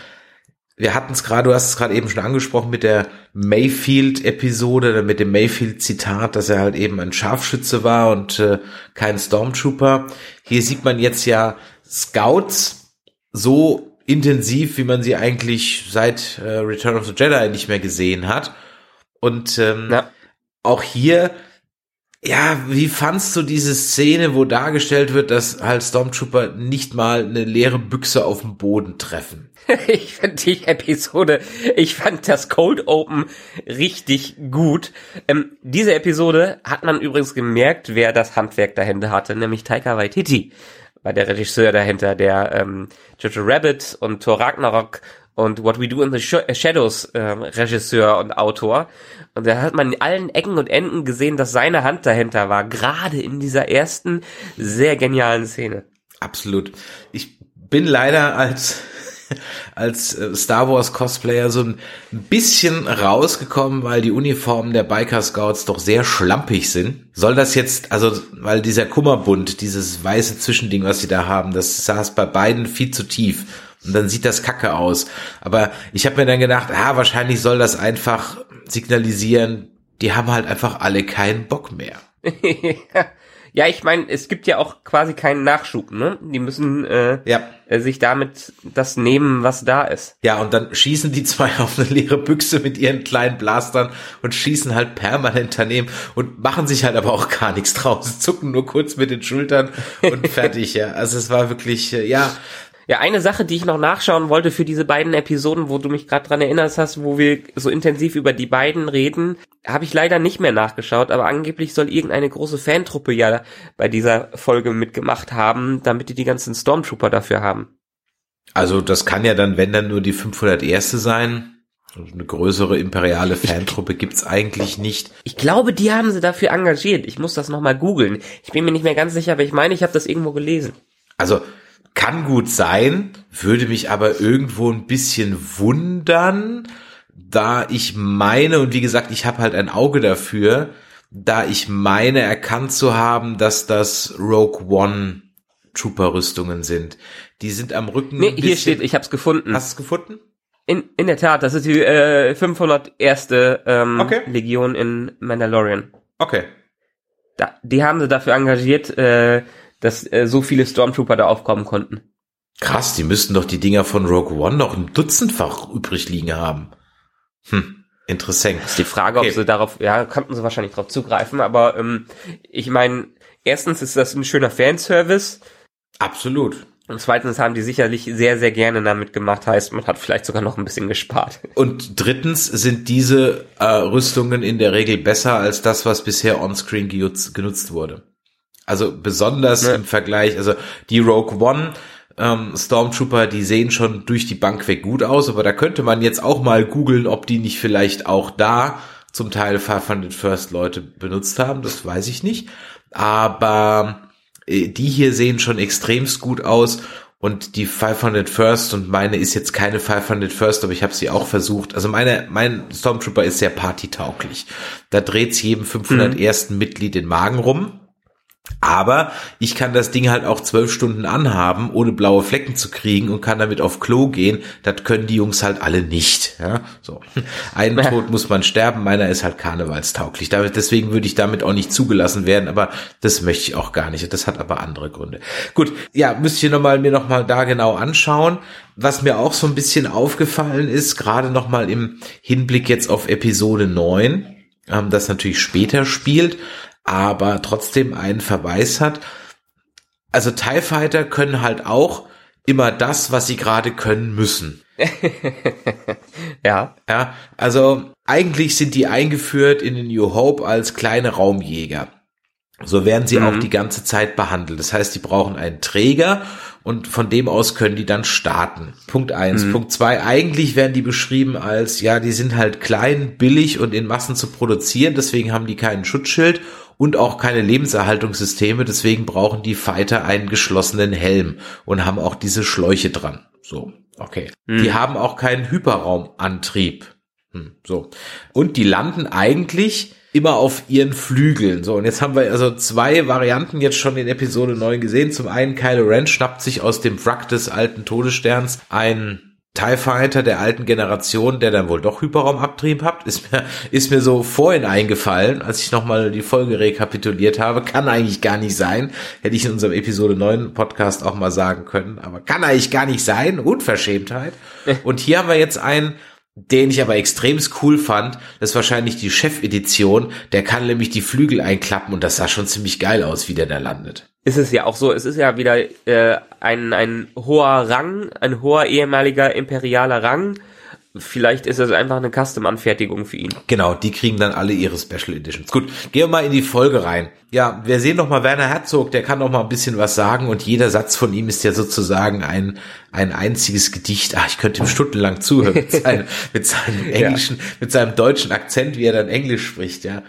wir hatten es gerade, du hast es gerade eben schon angesprochen mit der Mayfield-Episode, mit dem Mayfield-Zitat, dass er halt eben ein Scharfschütze war und äh, kein Stormtrooper. Hier sieht man jetzt ja Scouts so intensiv, wie man sie eigentlich seit äh, Return of the Jedi nicht mehr gesehen hat. Und ähm, ja. auch hier ja, wie fandst du diese Szene, wo dargestellt wird, dass halt Stormtrooper nicht mal eine leere Büchse auf dem Boden treffen? ich fand die Episode, ich fand das Cold Open richtig gut. Ähm, diese Episode hat man übrigens gemerkt, wer das Handwerk dahinter hatte, nämlich Taika Waititi war der Regisseur dahinter, der ähm, Jojo Rabbit und Thor Ragnarok und What We Do in the Shadows äh, Regisseur und Autor. Und da hat man in allen Ecken und Enden gesehen, dass seine Hand dahinter war, gerade in dieser ersten sehr genialen Szene. Absolut. Ich bin leider als als äh, Star Wars Cosplayer so ein bisschen rausgekommen, weil die Uniformen der Biker Scouts doch sehr schlampig sind. Soll das jetzt, also, weil dieser Kummerbund, dieses weiße Zwischending, was sie da haben, das saß bei beiden viel zu tief. Und dann sieht das kacke aus. Aber ich habe mir dann gedacht, ah, wahrscheinlich soll das einfach signalisieren, die haben halt einfach alle keinen Bock mehr. Ja, ich meine, es gibt ja auch quasi keinen Nachschub, ne? Die müssen äh, ja. Äh, sich damit das nehmen, was da ist. Ja, und dann schießen die zwei auf eine leere Büchse mit ihren kleinen Blastern und schießen halt permanent daneben und machen sich halt aber auch gar nichts draus, zucken nur kurz mit den Schultern und fertig, ja. Also es war wirklich, äh, ja, ja, eine Sache, die ich noch nachschauen wollte für diese beiden Episoden, wo du mich gerade dran erinnerst hast, wo wir so intensiv über die beiden reden, habe ich leider nicht mehr nachgeschaut, aber angeblich soll irgendeine große Fantruppe ja bei dieser Folge mitgemacht haben, damit die die ganzen Stormtrooper dafür haben. Also das kann ja dann, wenn dann nur die 501. sein. Also eine größere imperiale Fantruppe gibt's eigentlich nicht. Ich glaube, die haben sie dafür engagiert. Ich muss das nochmal googeln. Ich bin mir nicht mehr ganz sicher, aber ich meine, ich habe das irgendwo gelesen. Also kann gut sein, würde mich aber irgendwo ein bisschen wundern, da ich meine, und wie gesagt, ich habe halt ein Auge dafür, da ich meine erkannt zu haben, dass das Rogue One Trooper-Rüstungen sind. Die sind am Rücken. Nee, hier steht, ich hab's gefunden. Hast du es gefunden? In, in der Tat, das ist die äh, 501. Ähm, okay. Legion in Mandalorian. Okay. Da, die haben sie dafür engagiert, äh, dass äh, so viele Stormtrooper da aufkommen konnten. Krass, die müssten doch die Dinger von Rogue One noch ein Dutzendfach übrig liegen haben. Hm, interessant. Das ist die Frage, okay. ob sie darauf, ja, konnten sie wahrscheinlich darauf zugreifen, aber ähm, ich meine, erstens ist das ein schöner Fanservice. Absolut. Und zweitens haben die sicherlich sehr, sehr gerne damit gemacht, heißt, man hat vielleicht sogar noch ein bisschen gespart. Und drittens sind diese äh, Rüstungen in der Regel besser als das, was bisher onscreen genutzt wurde. Also besonders ja. im Vergleich, also die Rogue One ähm, Stormtrooper, die sehen schon durch die Bank weg gut aus, aber da könnte man jetzt auch mal googeln, ob die nicht vielleicht auch da zum Teil 500 First Leute benutzt haben, das weiß ich nicht. Aber äh, die hier sehen schon extremst gut aus und die 500 First und meine ist jetzt keine 500 First, aber ich habe sie auch versucht. Also meine mein Stormtrooper ist sehr partytauglich. Da dreht's jedem 501. Mhm. Mitglied den Magen rum. Aber ich kann das Ding halt auch zwölf Stunden anhaben, ohne blaue Flecken zu kriegen und kann damit auf Klo gehen. Das können die Jungs halt alle nicht. Ja, so. Einen Tod muss man sterben, meiner ist halt karnevalstauglich. Deswegen würde ich damit auch nicht zugelassen werden, aber das möchte ich auch gar nicht. Das hat aber andere Gründe. Gut, ja, müsst ihr noch mal, mir nochmal da genau anschauen. Was mir auch so ein bisschen aufgefallen ist, gerade nochmal im Hinblick jetzt auf Episode 9, ähm, das natürlich später spielt, aber trotzdem einen Verweis hat. Also TIE Fighter können halt auch immer das, was sie gerade können müssen. ja. Ja, also eigentlich sind die eingeführt in den New Hope als kleine Raumjäger. So werden sie mhm. auch die ganze Zeit behandelt. Das heißt, die brauchen einen Träger und von dem aus können die dann starten. Punkt eins. Mhm. Punkt zwei. Eigentlich werden die beschrieben als, ja, die sind halt klein, billig und in Massen zu produzieren, deswegen haben die keinen Schutzschild und auch keine Lebenserhaltungssysteme, deswegen brauchen die Fighter einen geschlossenen Helm und haben auch diese Schläuche dran. So, okay. Mhm. Die haben auch keinen Hyperraumantrieb. Hm, so. Und die landen eigentlich immer auf ihren Flügeln. So, und jetzt haben wir also zwei Varianten jetzt schon in Episode 9 gesehen. Zum einen Kylo Ren schnappt sich aus dem Wrack des alten Todessterns ein TIE Fighter der alten Generation, der dann wohl doch Hyperraumabtrieb hat, ist mir, ist mir so vorhin eingefallen, als ich nochmal die Folge rekapituliert habe. Kann eigentlich gar nicht sein. Hätte ich in unserem Episode 9 Podcast auch mal sagen können. Aber kann eigentlich gar nicht sein. Unverschämtheit. Und hier haben wir jetzt einen, den ich aber extrem cool fand, das ist wahrscheinlich die Chef-Edition, der kann nämlich die Flügel einklappen und das sah schon ziemlich geil aus, wie der da landet. Ist es ja auch so, es ist ja wieder äh, ein, ein hoher Rang, ein hoher ehemaliger imperialer Rang, Vielleicht ist es einfach eine Custom-Anfertigung für ihn. Genau, die kriegen dann alle ihre Special Editions. Gut, gehen wir mal in die Folge rein. Ja, wir sehen noch mal Werner Herzog, der kann noch mal ein bisschen was sagen und jeder Satz von ihm ist ja sozusagen ein, ein einziges Gedicht. Ach, ich könnte ihm stundenlang zuhören mit, seinem, mit seinem englischen, ja. mit seinem deutschen Akzent, wie er dann Englisch spricht, ja.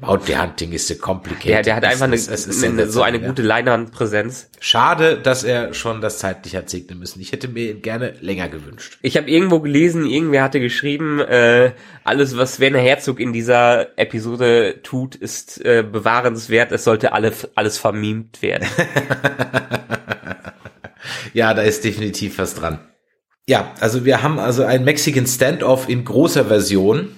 Mount der Hunting ist so complicated. Der, der hat einfach eine, eine, so eine gute Leinwandpräsenz. Schade, dass er schon das zeitlich hat segnen müssen. Ich hätte mir ihn gerne länger gewünscht. Ich habe irgendwo gelesen, irgendwer hatte geschrieben, äh, alles, was Werner Herzog in dieser Episode tut, ist äh, bewahrenswert. Es sollte alle, alles vermimt werden. ja, da ist definitiv was dran. Ja, also wir haben also ein Mexican Standoff in großer Version.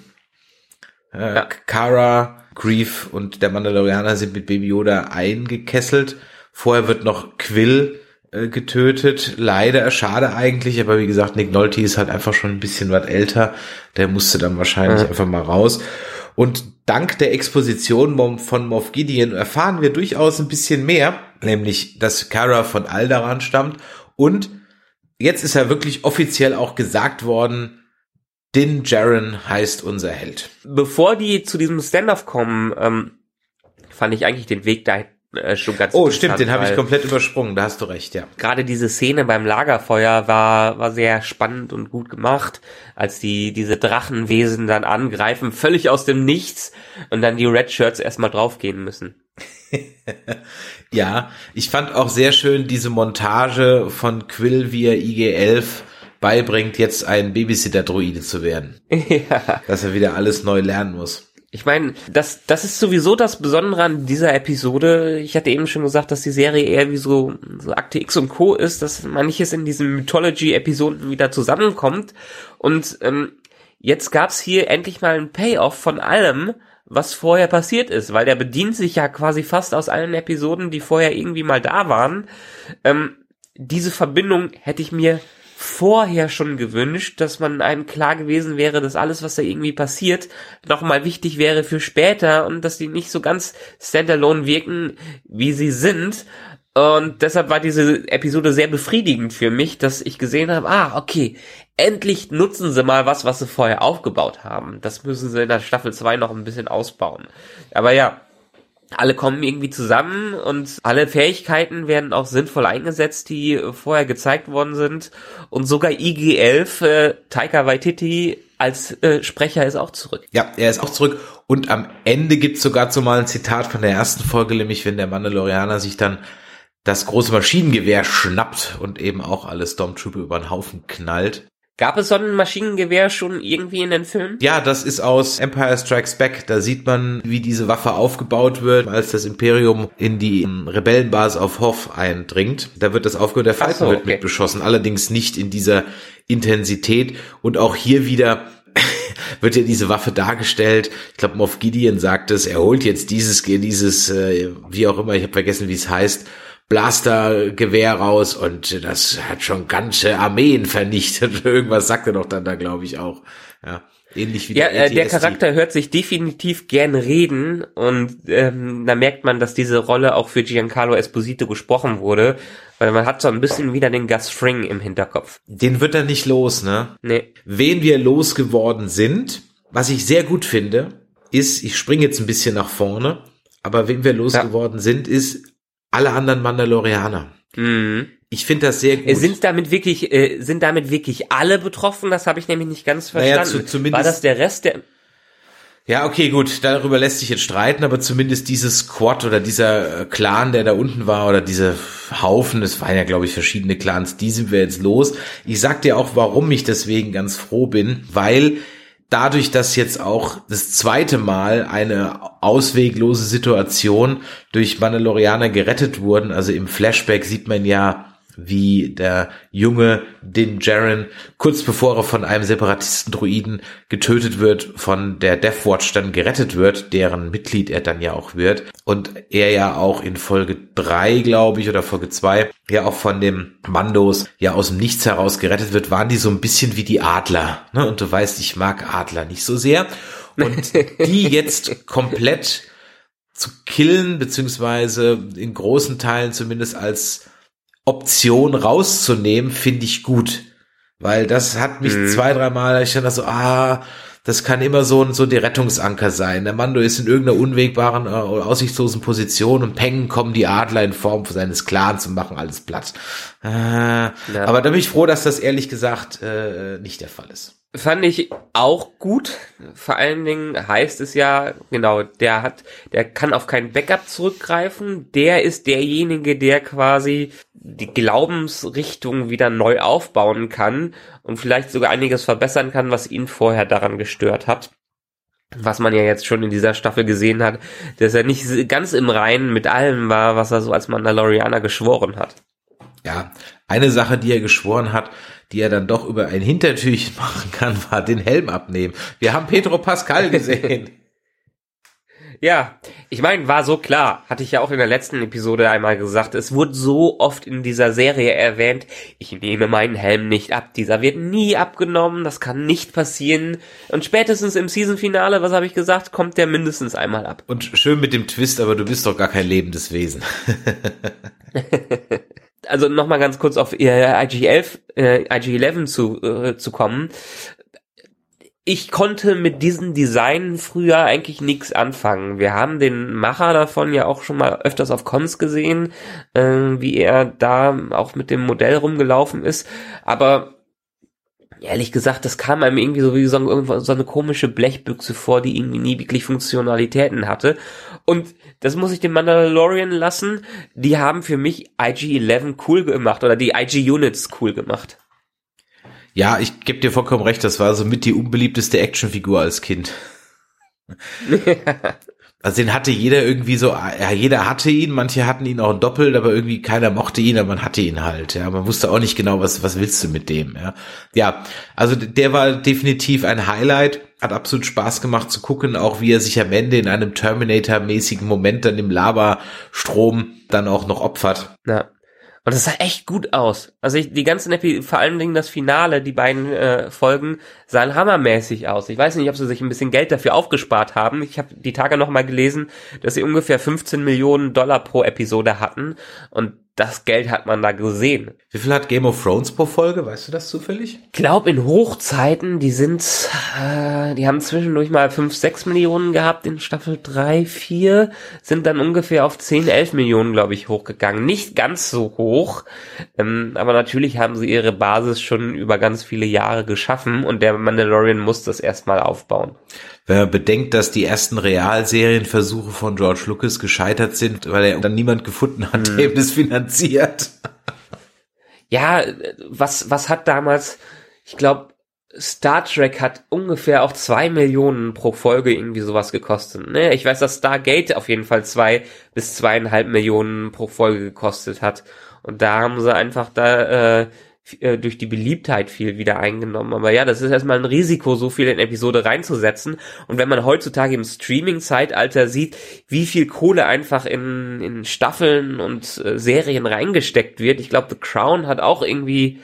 Äh, ja. Kara Grief und der Mandalorianer sind mit Baby Yoda eingekesselt. Vorher wird noch Quill äh, getötet. Leider, schade eigentlich, aber wie gesagt, Nick Nolte ist halt einfach schon ein bisschen was älter. Der musste dann wahrscheinlich mhm. einfach mal raus. Und dank der Exposition von Moff Gideon erfahren wir durchaus ein bisschen mehr, nämlich, dass Kara von Alderaan stammt und jetzt ist ja wirklich offiziell auch gesagt worden, Din Jaren heißt unser Held. Bevor die zu diesem Standoff kommen, ähm, fand ich eigentlich den Weg da äh, schon ganz Oh, stimmt, den habe ich komplett übersprungen, da hast du recht, ja. Gerade diese Szene beim Lagerfeuer war, war sehr spannend und gut gemacht, als die diese Drachenwesen dann angreifen, völlig aus dem Nichts und dann die Red Shirts erstmal draufgehen müssen. ja, ich fand auch sehr schön diese Montage von Quill via IG-11 beibringt, jetzt ein Babysitter-Droide zu werden. Ja. Dass er wieder alles neu lernen muss. Ich meine, das, das ist sowieso das Besondere an dieser Episode. Ich hatte eben schon gesagt, dass die Serie eher wie so, so Akte X und Co. ist, dass manches in diesen Mythology-Episoden wieder zusammenkommt. Und ähm, jetzt gab's hier endlich mal ein Payoff von allem, was vorher passiert ist, weil der bedient sich ja quasi fast aus allen Episoden, die vorher irgendwie mal da waren. Ähm, diese Verbindung hätte ich mir vorher schon gewünscht, dass man einem klar gewesen wäre, dass alles, was da irgendwie passiert, nochmal wichtig wäre für später und dass die nicht so ganz standalone wirken, wie sie sind. Und deshalb war diese Episode sehr befriedigend für mich, dass ich gesehen habe, ah, okay, endlich nutzen sie mal was, was sie vorher aufgebaut haben. Das müssen sie in der Staffel 2 noch ein bisschen ausbauen. Aber ja, alle kommen irgendwie zusammen und alle Fähigkeiten werden auch sinnvoll eingesetzt, die vorher gezeigt worden sind. Und sogar IG-11, äh, Taika Waititi als äh, Sprecher ist auch zurück. Ja, er ist auch zurück. Und am Ende gibt's sogar so mal ein Zitat von der ersten Folge, nämlich wenn der Mandalorianer sich dann das große Maschinengewehr schnappt und eben auch alle Stormtrooper über den Haufen knallt. Gab es so ein Maschinengewehr schon irgendwie in den Filmen? Ja, das ist aus Empire Strikes Back. Da sieht man, wie diese Waffe aufgebaut wird, als das Imperium in die Rebellenbasis auf Hoth eindringt. Da wird das aufgebaut, der Falken so, wird okay. mit beschossen. Allerdings nicht in dieser Intensität. Und auch hier wieder wird ja diese Waffe dargestellt. Ich glaube, Moff Gideon sagt es, er holt jetzt dieses, dieses, äh, wie auch immer, ich habe vergessen, wie es heißt, Blastergewehr raus und das hat schon ganze Armeen vernichtet. Irgendwas sagt er doch dann da, glaube ich, auch. Ja. Ähnlich wie ja, der, äh, der Charakter hört sich definitiv gern reden und ähm, da merkt man, dass diese Rolle auch für Giancarlo Esposito gesprochen wurde, weil man hat so ein bisschen wieder den Gus Fring im Hinterkopf. Den wird er nicht los, ne? Nee. Wen wir losgeworden sind, was ich sehr gut finde, ist, ich springe jetzt ein bisschen nach vorne, aber wen wir losgeworden ja. sind, ist alle anderen Mandalorianer. Mhm. Ich finde das sehr gut. Sind damit wirklich, äh, sind damit wirklich alle betroffen? Das habe ich nämlich nicht ganz verstanden. Naja, zu, zumindest, War das der Rest der? Ja, okay, gut, darüber lässt sich jetzt streiten, aber zumindest dieses Squad oder dieser äh, Clan, der da unten war, oder diese Haufen, es waren ja, glaube ich, verschiedene Clans, die sind wir jetzt los. Ich sag dir auch, warum ich deswegen ganz froh bin, weil dadurch, dass jetzt auch das zweite Mal eine ausweglose Situation durch Mandalorianer gerettet wurden, also im Flashback sieht man ja, wie der junge Din Jaren kurz bevor er von einem Separatisten-Druiden getötet wird, von der Deathwatch dann gerettet wird, deren Mitglied er dann ja auch wird. Und er ja auch in Folge drei, glaube ich, oder Folge zwei ja auch von dem Mandos ja aus dem Nichts heraus gerettet wird, waren die so ein bisschen wie die Adler. Ne? Und du weißt, ich mag Adler nicht so sehr. Und die jetzt komplett zu killen, beziehungsweise in großen Teilen zumindest als Option rauszunehmen, finde ich gut. Weil das hat mich mhm. zwei, dreimal, ich dachte so, ah, das kann immer so, so die Rettungsanker sein. Der Mando ist in irgendeiner unwegbaren äh, oder aussichtslosen Position und peng kommen die Adler in Form seines Clans und machen alles platt. Äh, ja. Aber da bin ich froh, dass das ehrlich gesagt äh, nicht der Fall ist. Fand ich auch gut. Vor allen Dingen heißt es ja, genau, der hat, der kann auf kein Backup zurückgreifen. Der ist derjenige, der quasi die Glaubensrichtung wieder neu aufbauen kann und vielleicht sogar einiges verbessern kann, was ihn vorher daran gestört hat. Was man ja jetzt schon in dieser Staffel gesehen hat, dass er nicht ganz im Reinen mit allem war, was er so als Mandalorianer geschworen hat. Ja, eine Sache, die er geschworen hat, die er dann doch über ein Hintertürchen machen kann, war den Helm abnehmen. Wir haben Pedro Pascal gesehen. ja, ich meine, war so klar, hatte ich ja auch in der letzten Episode einmal gesagt, es wurde so oft in dieser Serie erwähnt, ich nehme meinen Helm nicht ab, dieser wird nie abgenommen, das kann nicht passieren und spätestens im Season-Finale, was habe ich gesagt, kommt der mindestens einmal ab. Und schön mit dem Twist, aber du bist doch gar kein lebendes Wesen. also nochmal ganz kurz auf IG-11, äh, IG-11 zu, äh, zu kommen. Ich konnte mit diesem Design früher eigentlich nichts anfangen. Wir haben den Macher davon ja auch schon mal öfters auf Cons gesehen, äh, wie er da auch mit dem Modell rumgelaufen ist. Aber ehrlich gesagt, das kam einem irgendwie so wie so, so eine komische Blechbüchse vor, die irgendwie nie wirklich Funktionalitäten hatte. Und das muss ich dem Mandalorian lassen. Die haben für mich IG-11 cool gemacht oder die IG-Units cool gemacht. Ja, ich gebe dir vollkommen recht, das war so mit die unbeliebteste Actionfigur als Kind. also den hatte jeder irgendwie so, ja, jeder hatte ihn, manche hatten ihn auch doppelt, aber irgendwie keiner mochte ihn, aber man hatte ihn halt, ja. Man wusste auch nicht genau, was, was willst du mit dem, ja. Ja, also der war definitiv ein Highlight hat absolut Spaß gemacht zu gucken, auch wie er sich am Ende in einem Terminator-mäßigen Moment dann im Lavastrom dann auch noch opfert. Ja. Und das sah echt gut aus. Also ich, die ganzen Epi vor allen Dingen das Finale, die beiden äh, Folgen sahen hammermäßig aus. Ich weiß nicht, ob sie sich ein bisschen Geld dafür aufgespart haben. Ich habe die Tage noch mal gelesen, dass sie ungefähr 15 Millionen Dollar pro Episode hatten und das Geld hat man da gesehen. Wie viel hat Game of Thrones pro Folge? Weißt du das zufällig? Ich glaube, in Hochzeiten, die sind, äh, die haben zwischendurch mal 5, 6 Millionen gehabt, in Staffel 3, 4, sind dann ungefähr auf 10, 11 Millionen, glaube ich, hochgegangen. Nicht ganz so hoch, ähm, aber natürlich haben sie ihre Basis schon über ganz viele Jahre geschaffen und der Mandalorian muss das erstmal aufbauen. Wenn man bedenkt, dass die ersten Realserienversuche von George Lucas gescheitert sind, weil er dann niemand gefunden hat, der ihm das finanziert. Ja, was, was hat damals, ich glaube, Star Trek hat ungefähr auch zwei Millionen pro Folge irgendwie sowas gekostet. Ne? Ich weiß, dass Stargate auf jeden Fall zwei bis zweieinhalb Millionen pro Folge gekostet hat. Und da haben sie einfach da äh, äh, durch die Beliebtheit viel wieder eingenommen. Aber ja, das ist erstmal ein Risiko, so viel in Episode reinzusetzen. Und wenn man heutzutage im Streaming-Zeitalter sieht, wie viel Kohle einfach in, in Staffeln und äh, Serien reingesteckt wird, ich glaube, The Crown hat auch irgendwie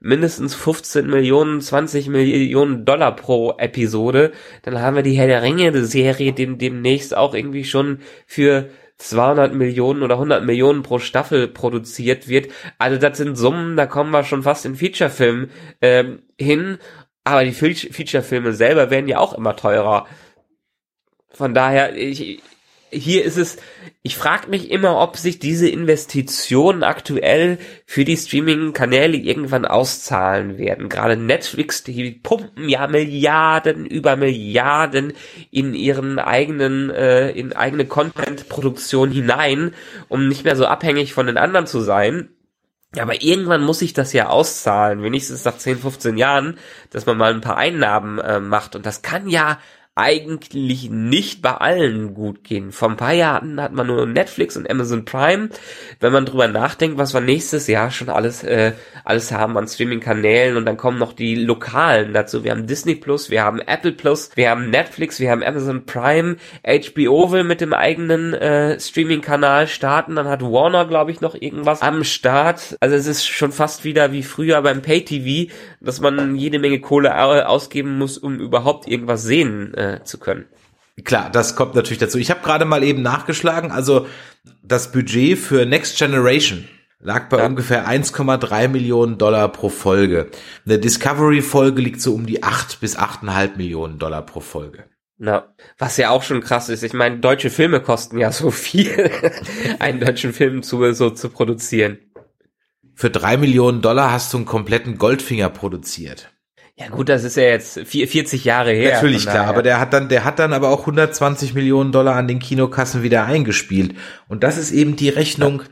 mindestens 15 Millionen, 20 Millionen Dollar pro Episode, dann haben wir die Herr der Ringe Serie dem, demnächst auch irgendwie schon für 200 Millionen oder 100 Millionen pro Staffel produziert wird. Also das sind Summen, da kommen wir schon fast in Featurefilm ähm, hin. Aber die Featurefilme selber werden ja auch immer teurer. Von daher, ich, hier ist es, ich frage mich immer, ob sich diese Investitionen aktuell für die Streaming-Kanäle irgendwann auszahlen werden. Gerade Netflix, die pumpen ja Milliarden über Milliarden in ihren eigenen, äh, in eigene Content-Produktion hinein, um nicht mehr so abhängig von den anderen zu sein. Aber irgendwann muss sich das ja auszahlen, wenigstens nach 10, 15 Jahren, dass man mal ein paar Einnahmen äh, macht. Und das kann ja eigentlich nicht bei allen gut gehen. Vor ein paar Jahren hat man nur Netflix und Amazon Prime. Wenn man drüber nachdenkt, was wir nächstes Jahr schon alles, äh, alles haben an Streaming-Kanälen und dann kommen noch die lokalen dazu. Wir haben Disney Plus, wir haben Apple Plus, wir haben Netflix, wir haben Amazon Prime, HBO will mit dem eigenen äh, Streaming-Kanal starten, dann hat Warner, glaube ich, noch irgendwas am Start. Also es ist schon fast wieder wie früher beim Pay-TV, dass man jede Menge Kohle ausgeben muss, um überhaupt irgendwas sehen äh, zu können. Klar, das kommt natürlich dazu. Ich habe gerade mal eben nachgeschlagen, also das Budget für Next Generation lag bei ja. ungefähr 1,3 Millionen Dollar pro Folge. Eine Discovery-Folge liegt so um die 8 bis 8,5 Millionen Dollar pro Folge. Na, was ja auch schon krass ist. Ich meine, deutsche Filme kosten ja so viel, einen deutschen Film zu, so zu produzieren. Für drei Millionen Dollar hast du einen kompletten Goldfinger produziert. Ja gut, das ist ja jetzt 40 Jahre her. Natürlich klar, aber der hat dann, der hat dann aber auch 120 Millionen Dollar an den Kinokassen wieder eingespielt. Und das ist eben die Rechnung.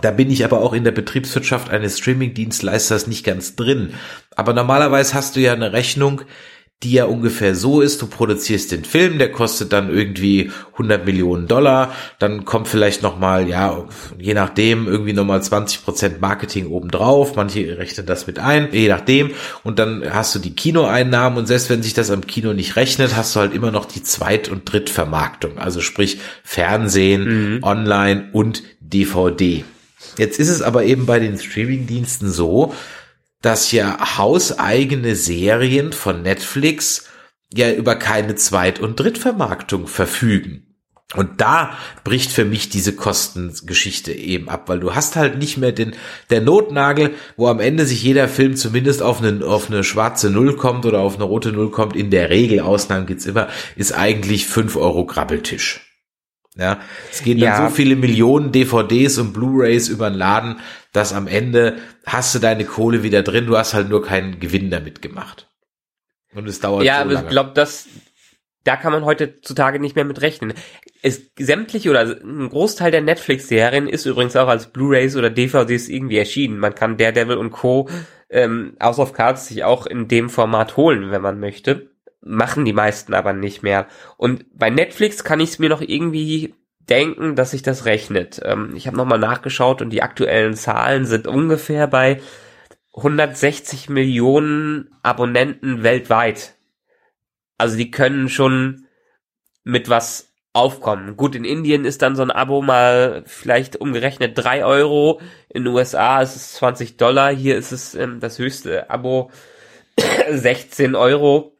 Da bin ich aber auch in der Betriebswirtschaft eines Streaming-Dienstleisters nicht ganz drin. Aber normalerweise hast du ja eine Rechnung, die ja ungefähr so ist, du produzierst den Film, der kostet dann irgendwie 100 Millionen Dollar, dann kommt vielleicht nochmal, ja, je nachdem, irgendwie nochmal 20 Prozent Marketing obendrauf, manche rechnen das mit ein, je nachdem, und dann hast du die Kinoeinnahmen. Und selbst wenn sich das am Kino nicht rechnet, hast du halt immer noch die Zweit- und Drittvermarktung, also sprich Fernsehen, mhm. Online und DVD. Jetzt ist es aber eben bei den Streamingdiensten so, dass ja hauseigene Serien von Netflix ja über keine Zweit- und Drittvermarktung verfügen. Und da bricht für mich diese Kostengeschichte eben ab, weil du hast halt nicht mehr den, der Notnagel, wo am Ende sich jeder Film zumindest auf eine, auf eine schwarze Null kommt oder auf eine rote Null kommt. In der Regel, Ausnahmen gibt's immer, ist eigentlich fünf Euro Grabbeltisch. Ja, es gehen dann ja. so viele Millionen DVDs und Blu-rays über den Laden, dass am Ende hast du deine Kohle wieder drin, du hast halt nur keinen Gewinn damit gemacht. Und es dauert Ja, so aber ich glaube, das, da kann man heutzutage nicht mehr mit rechnen. Es, sämtliche oder ein Großteil der Netflix-Serien ist übrigens auch als Blu-rays oder DVDs irgendwie erschienen. Man kann Daredevil und Co. Ähm, House of Cards sich auch in dem Format holen, wenn man möchte machen die meisten aber nicht mehr. Und bei Netflix kann ich es mir noch irgendwie denken, dass sich das rechnet. Ähm, ich habe nochmal nachgeschaut und die aktuellen Zahlen sind ungefähr bei 160 Millionen Abonnenten weltweit. Also die können schon mit was aufkommen. Gut, in Indien ist dann so ein Abo mal vielleicht umgerechnet drei Euro. In den USA ist es 20 Dollar. Hier ist es ähm, das höchste Abo 16 Euro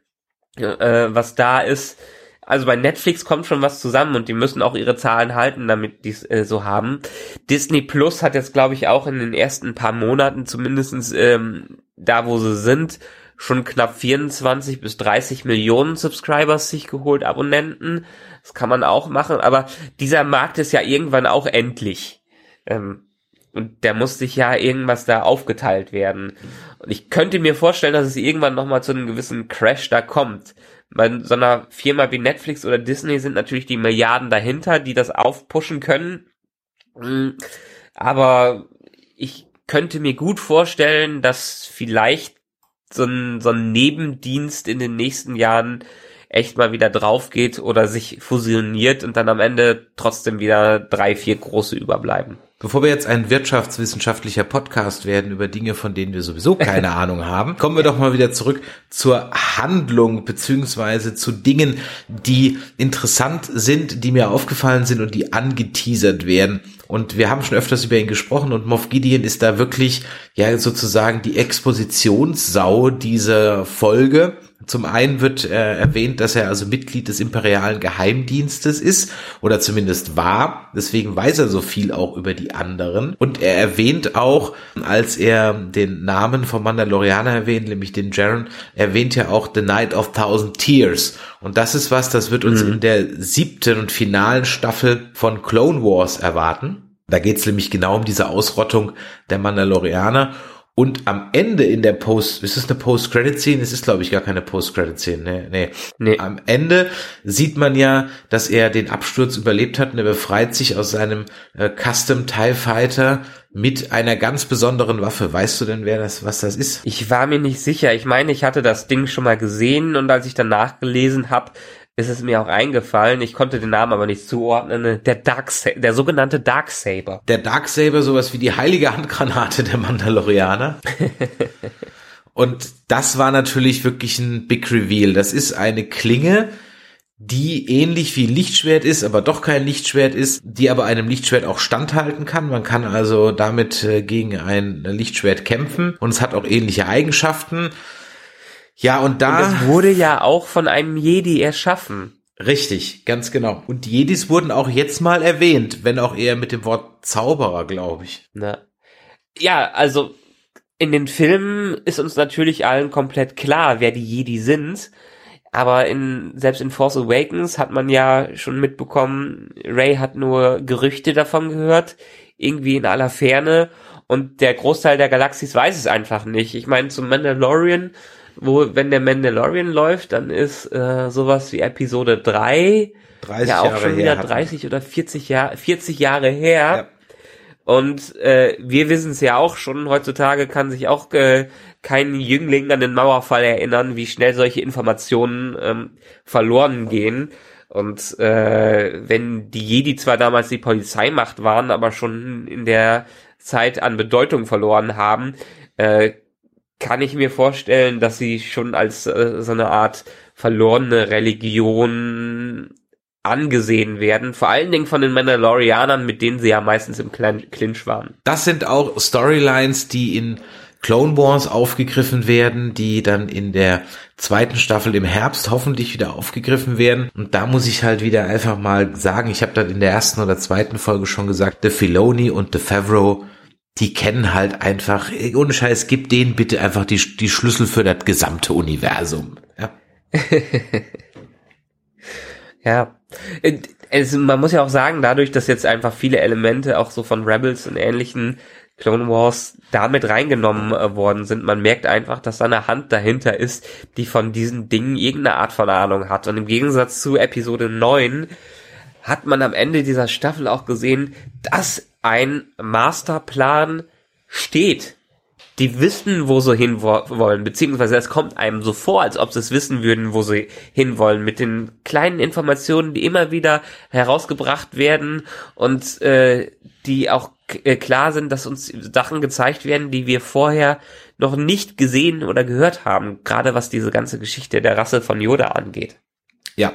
äh, was da ist. also bei Netflix kommt schon was zusammen und die müssen auch ihre Zahlen halten, damit die es äh, so haben. Disney Plus hat jetzt, glaube ich, auch in den ersten paar Monaten zumindestens ähm, da, wo sie sind, schon knapp 24 bis 30 Millionen Subscribers sich geholt, Abonnenten. Das kann man auch machen, aber dieser Markt ist ja irgendwann auch endlich. Ähm, und der muss sich ja irgendwas da aufgeteilt werden. Und ich könnte mir vorstellen, dass es irgendwann nochmal zu einem gewissen Crash da kommt. Bei so einer Firma wie Netflix oder Disney sind natürlich die Milliarden dahinter, die das aufpushen können. Mm, aber ich könnte mir gut vorstellen, dass vielleicht so ein, so ein Nebendienst in den nächsten Jahren echt mal wieder drauf geht oder sich fusioniert und dann am Ende trotzdem wieder drei, vier große überbleiben. Bevor wir jetzt ein wirtschaftswissenschaftlicher Podcast werden über Dinge, von denen wir sowieso keine Ahnung haben, kommen wir doch mal wieder zurück zur Handlung beziehungsweise zu Dingen, die interessant sind, die mir aufgefallen sind und die angeteasert werden. Und wir haben schon öfters über ihn gesprochen und Moff Gideon ist da wirklich ja sozusagen die Expositionssau dieser Folge. Zum einen wird äh, erwähnt, dass er also Mitglied des imperialen Geheimdienstes ist oder zumindest war. Deswegen weiß er so viel auch über die anderen. Und er erwähnt auch, als er den Namen vom Mandalorianer erwähnt, nämlich den Jaren, erwähnt ja auch The Night of Thousand Tears. Und das ist was, das wird uns mhm. in der siebten und finalen Staffel von Clone Wars erwarten. Da geht es nämlich genau um diese Ausrottung der Mandalorianer. Und am Ende in der Post, ist es eine Post-Credit-Szene? Es ist, glaube ich, gar keine Post-Credit-Szene. Nee, nee. nee. Am Ende sieht man ja, dass er den Absturz überlebt hat und er befreit sich aus seinem äh, Custom TIE Fighter mit einer ganz besonderen Waffe. Weißt du denn, wer das, was das ist? Ich war mir nicht sicher. Ich meine, ich hatte das Ding schon mal gesehen und als ich dann nachgelesen habe, ist es mir auch eingefallen. Ich konnte den Namen aber nicht zuordnen. Der Dark der sogenannte Darksaber. Der Darksaber, sowas wie die heilige Handgranate der Mandalorianer. Und das war natürlich wirklich ein Big Reveal. Das ist eine Klinge, die ähnlich wie Lichtschwert ist, aber doch kein Lichtschwert ist, die aber einem Lichtschwert auch standhalten kann. Man kann also damit äh, gegen ein Lichtschwert kämpfen und es hat auch ähnliche Eigenschaften. Ja, und da. Und es wurde ja auch von einem Jedi erschaffen. Richtig, ganz genau. Und Jedis wurden auch jetzt mal erwähnt, wenn auch eher mit dem Wort Zauberer, glaube ich. Na. Ja, also in den Filmen ist uns natürlich allen komplett klar, wer die Jedi sind. Aber in, selbst in Force Awakens hat man ja schon mitbekommen, Ray hat nur Gerüchte davon gehört, irgendwie in aller Ferne. Und der Großteil der Galaxis weiß es einfach nicht. Ich meine, zum Mandalorian wo, wenn der Mandalorian läuft, dann ist äh, sowas wie Episode 3 30 ja auch Jahre schon wieder 30 oder 40 Jahre 40 Jahre her. Ja. Und äh, wir wissen es ja auch schon, heutzutage kann sich auch äh, kein Jüngling an den Mauerfall erinnern, wie schnell solche Informationen ähm, verloren gehen. Und äh, wenn die Jedi zwar damals die Polizeimacht waren, aber schon in der Zeit an Bedeutung verloren haben, äh, kann ich mir vorstellen, dass sie schon als äh, so eine Art verlorene Religion angesehen werden, vor allen Dingen von den Mandalorianern, mit denen sie ja meistens im Clinch waren. Das sind auch Storylines, die in Clone Wars aufgegriffen werden, die dann in der zweiten Staffel im Herbst hoffentlich wieder aufgegriffen werden. Und da muss ich halt wieder einfach mal sagen, ich habe dann in der ersten oder zweiten Folge schon gesagt, The Filoni und The Favreau die kennen halt einfach, ohne Scheiß, gib denen bitte einfach die, die Schlüssel für das gesamte Universum. Ja. ja. Es, man muss ja auch sagen, dadurch, dass jetzt einfach viele Elemente auch so von Rebels und ähnlichen Clone Wars damit reingenommen äh, worden sind, man merkt einfach, dass da eine Hand dahinter ist, die von diesen Dingen irgendeine Art von Ahnung hat. Und im Gegensatz zu Episode 9 hat man am Ende dieser Staffel auch gesehen, dass ein Masterplan steht. Die wissen, wo sie hinwollen, beziehungsweise es kommt einem so vor, als ob sie es wissen würden, wo sie hinwollen, mit den kleinen Informationen, die immer wieder herausgebracht werden und äh, die auch äh, klar sind, dass uns Sachen gezeigt werden, die wir vorher noch nicht gesehen oder gehört haben, gerade was diese ganze Geschichte der Rasse von Yoda angeht. Ja,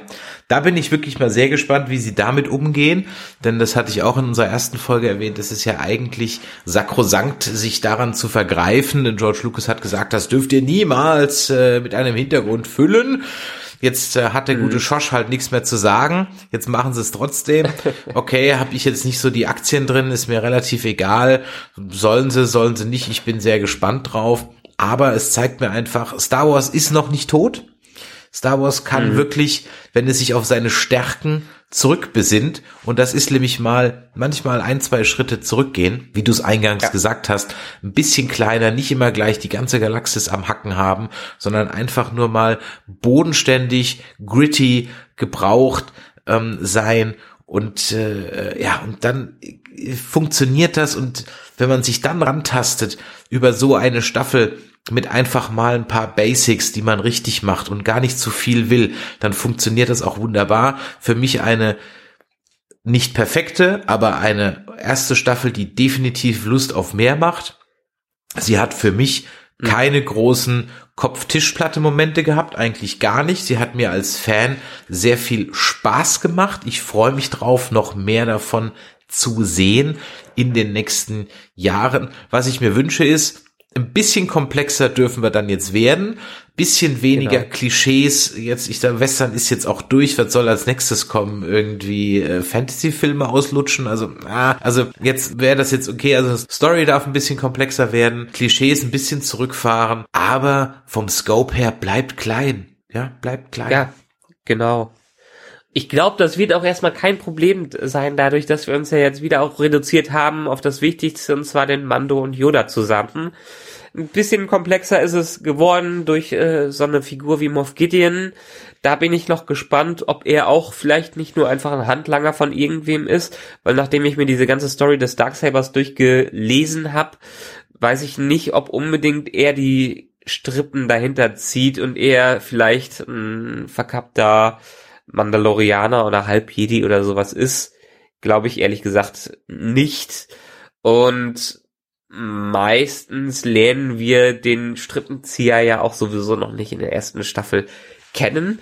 da bin ich wirklich mal sehr gespannt, wie sie damit umgehen, denn das hatte ich auch in unserer ersten Folge erwähnt, es ist ja eigentlich sakrosankt, sich daran zu vergreifen, denn George Lucas hat gesagt, das dürft ihr niemals äh, mit einem Hintergrund füllen. Jetzt äh, hat der gute Mhm. Schosch halt nichts mehr zu sagen. Jetzt machen sie es trotzdem. Okay, habe ich jetzt nicht so die Aktien drin, ist mir relativ egal. Sollen sie, sollen sie nicht. Ich bin sehr gespannt drauf. Aber es zeigt mir einfach, Star Wars ist noch nicht tot. Star Wars kann wirklich, wenn es sich auf seine Stärken zurückbesinnt, und das ist nämlich mal manchmal ein, zwei Schritte zurückgehen, wie du es eingangs gesagt hast, ein bisschen kleiner, nicht immer gleich die ganze Galaxis am Hacken haben, sondern einfach nur mal bodenständig, gritty, gebraucht ähm, sein und äh, ja, und dann äh, funktioniert das und wenn man sich dann rantastet über so eine Staffel mit einfach mal ein paar Basics, die man richtig macht und gar nicht zu viel will, dann funktioniert das auch wunderbar. Für mich eine nicht perfekte, aber eine erste Staffel, die definitiv Lust auf mehr macht. Sie hat für mich keine großen Kopf-Tischplatte-Momente gehabt, eigentlich gar nicht. Sie hat mir als Fan sehr viel Spaß gemacht. Ich freue mich drauf, noch mehr davon zu sehen in den nächsten Jahren. Was ich mir wünsche ist, ein bisschen komplexer dürfen wir dann jetzt werden, bisschen weniger Genau. Klischees. Jetzt, ich sage, Western ist jetzt auch durch. Was soll als nächstes kommen? Irgendwie äh, Fantasy-Filme auslutschen? Also, ah, also jetzt wäre das jetzt okay. Also Story darf ein bisschen komplexer werden, Klischees ein bisschen zurückfahren, aber vom Scope her bleibt klein. Ja, bleibt klein. Ja, genau. Ich glaube, das wird auch erstmal kein Problem sein, dadurch, dass wir uns ja jetzt wieder auch reduziert haben auf das Wichtigste, und zwar den Mando und Yoda zusammen. Ein bisschen komplexer ist es geworden durch äh, so eine Figur wie Moff Gideon. Da bin ich noch gespannt, ob er auch vielleicht nicht nur einfach ein Handlanger von irgendwem ist, weil nachdem ich mir diese ganze Story des Darksabers durchgelesen habe, weiß ich nicht, ob unbedingt er die Strippen dahinter zieht und er vielleicht ein verkappter Mandalorianer oder Halb-Jedi oder sowas ist, glaube ich ehrlich gesagt nicht. Und meistens lernen wir den Strippenzieher ja auch sowieso noch nicht in der ersten Staffel kennen.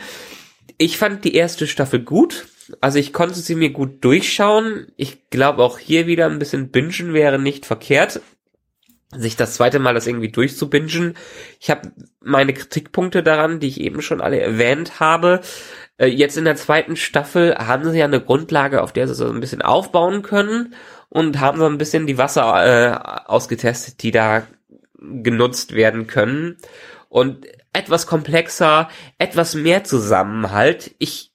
Ich fand die erste Staffel gut. Also ich konnte sie mir gut durchschauen. Ich glaube auch hier wieder ein bisschen bingen wäre nicht verkehrt sich das zweite Mal das irgendwie durchzubingen. Ich habe meine Kritikpunkte daran, die ich eben schon alle erwähnt habe. Äh, Jetzt in der zweiten Staffel haben sie ja eine Grundlage, auf der sie so ein bisschen aufbauen können und haben so ein bisschen die Wasser äh, ausgetestet, die da genutzt werden können. Und etwas komplexer, etwas mehr Zusammenhalt. Ich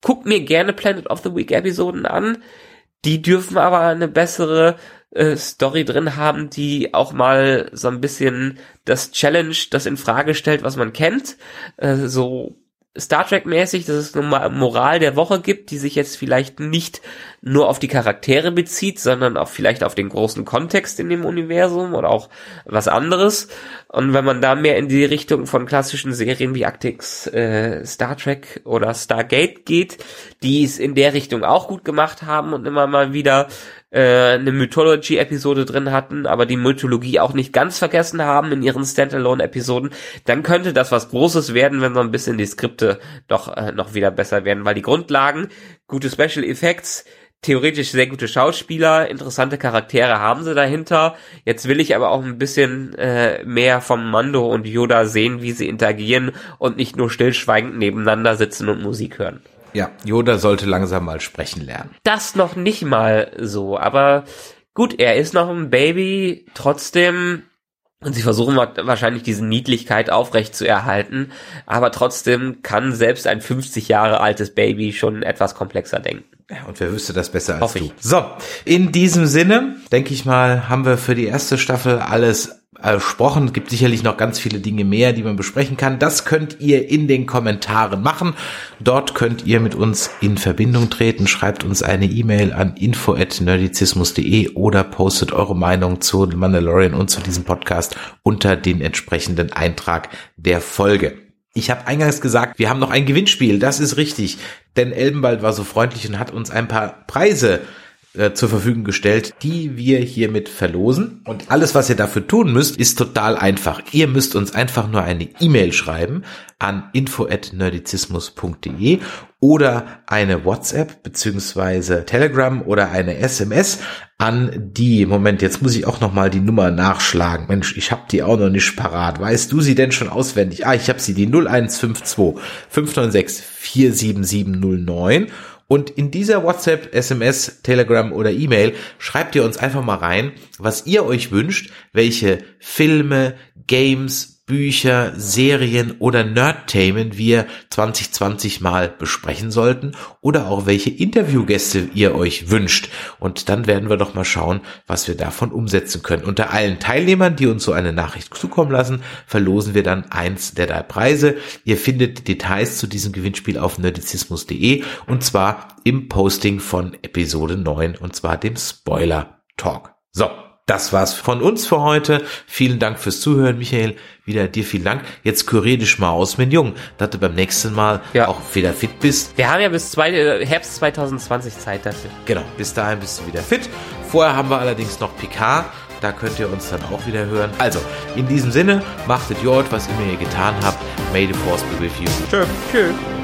guck mir gerne Planet of the Week Episoden an. Die dürfen aber eine bessere äh, Story drin haben, die auch mal so ein bisschen das Challenge, das in Frage stellt, was man kennt, äh, so Star Trek mäßig, dass es eine Moral der Woche gibt, die sich jetzt vielleicht nicht nur auf die Charaktere bezieht, sondern auch vielleicht auf den großen Kontext in dem Universum oder auch was anderes. Und wenn man da mehr in die Richtung von klassischen Serien wie Arctics, äh, Star Trek oder Stargate geht, die es in der Richtung auch gut gemacht haben und immer mal wieder eine Mythology-Episode drin hatten, aber die Mythologie auch nicht ganz vergessen haben in ihren Standalone-Episoden, dann könnte das was Großes werden, wenn so ein bisschen die Skripte doch äh, noch wieder besser werden, weil die Grundlagen, gute Special Effects, theoretisch sehr gute Schauspieler, interessante Charaktere haben sie dahinter. Jetzt will ich aber auch ein bisschen äh, mehr vom Mando und Yoda sehen, wie sie interagieren und nicht nur stillschweigend nebeneinander sitzen und Musik hören. Ja, Yoda sollte langsam mal sprechen lernen. Das noch nicht mal so, aber gut, er ist noch ein Baby, trotzdem, und sie versuchen wa- wahrscheinlich diese Niedlichkeit aufrecht zu erhalten, aber trotzdem kann selbst ein 50 Jahre altes Baby schon etwas komplexer denken. Ja, und wer wüsste das besser als Hoffe du? ich. So, in diesem Sinne, denke ich mal, haben wir für die erste Staffel alles besprochen. Es gibt sicherlich noch ganz viele Dinge mehr, die man besprechen kann. Das könnt ihr in den Kommentaren machen. Dort könnt ihr mit uns in Verbindung treten. Schreibt uns eine E-Mail an info@nerdizismus.de oder postet eure Meinung zu Mandalorian und zu diesem Podcast unter den entsprechenden Eintrag der Folge. Ich habe eingangs gesagt, wir haben noch ein Gewinnspiel. Das ist richtig. Denn Elbenwald war so freundlich und hat uns ein paar Preise äh, zur Verfügung gestellt, die wir hiermit verlosen. Und alles, was ihr dafür tun müsst, ist total einfach. Ihr müsst uns einfach nur eine E-Mail schreiben an info@nerdizismus.de oder eine WhatsApp beziehungsweise Telegram oder eine SMS an die, Moment, jetzt muss ich auch noch mal die Nummer nachschlagen. Mensch, ich habe die auch noch nicht parat. Weißt du sie denn schon auswendig? Ah, ich habe sie, die 0152 596 47709 und in dieser WhatsApp, SMS, Telegram oder E-Mail schreibt ihr uns einfach mal rein, was ihr euch wünscht, welche Filme, Games, Bücher, Serien oder Nerdtamen wir 2020 mal besprechen sollten oder auch welche Interviewgäste ihr euch wünscht. Und dann werden wir doch mal schauen, was wir davon umsetzen können. Unter allen Teilnehmern, die uns so eine Nachricht zukommen lassen, verlosen wir dann eins der drei Preise. Ihr findet Details zu diesem Gewinnspiel auf nerdizismus.de und zwar im Posting von Episode 9 und zwar dem Spoiler Talk. So. Das war's von uns für heute. Vielen Dank fürs Zuhören, Michael. Wieder dir vielen Dank. Jetzt kurier dich mal aus mit Jung, dass du beim nächsten Mal ja. auch wieder fit bist. Wir haben ja bis zwei, äh, Herbst 2020 Zeit dafür. Genau, bis dahin bist du wieder fit. Vorher haben wir allerdings noch Picard. Da könnt ihr uns dann auch wieder hören. Also, in diesem Sinne, machtet Jord, was immer ihr getan habt. May the Force be with you. Tschö. Tschüss.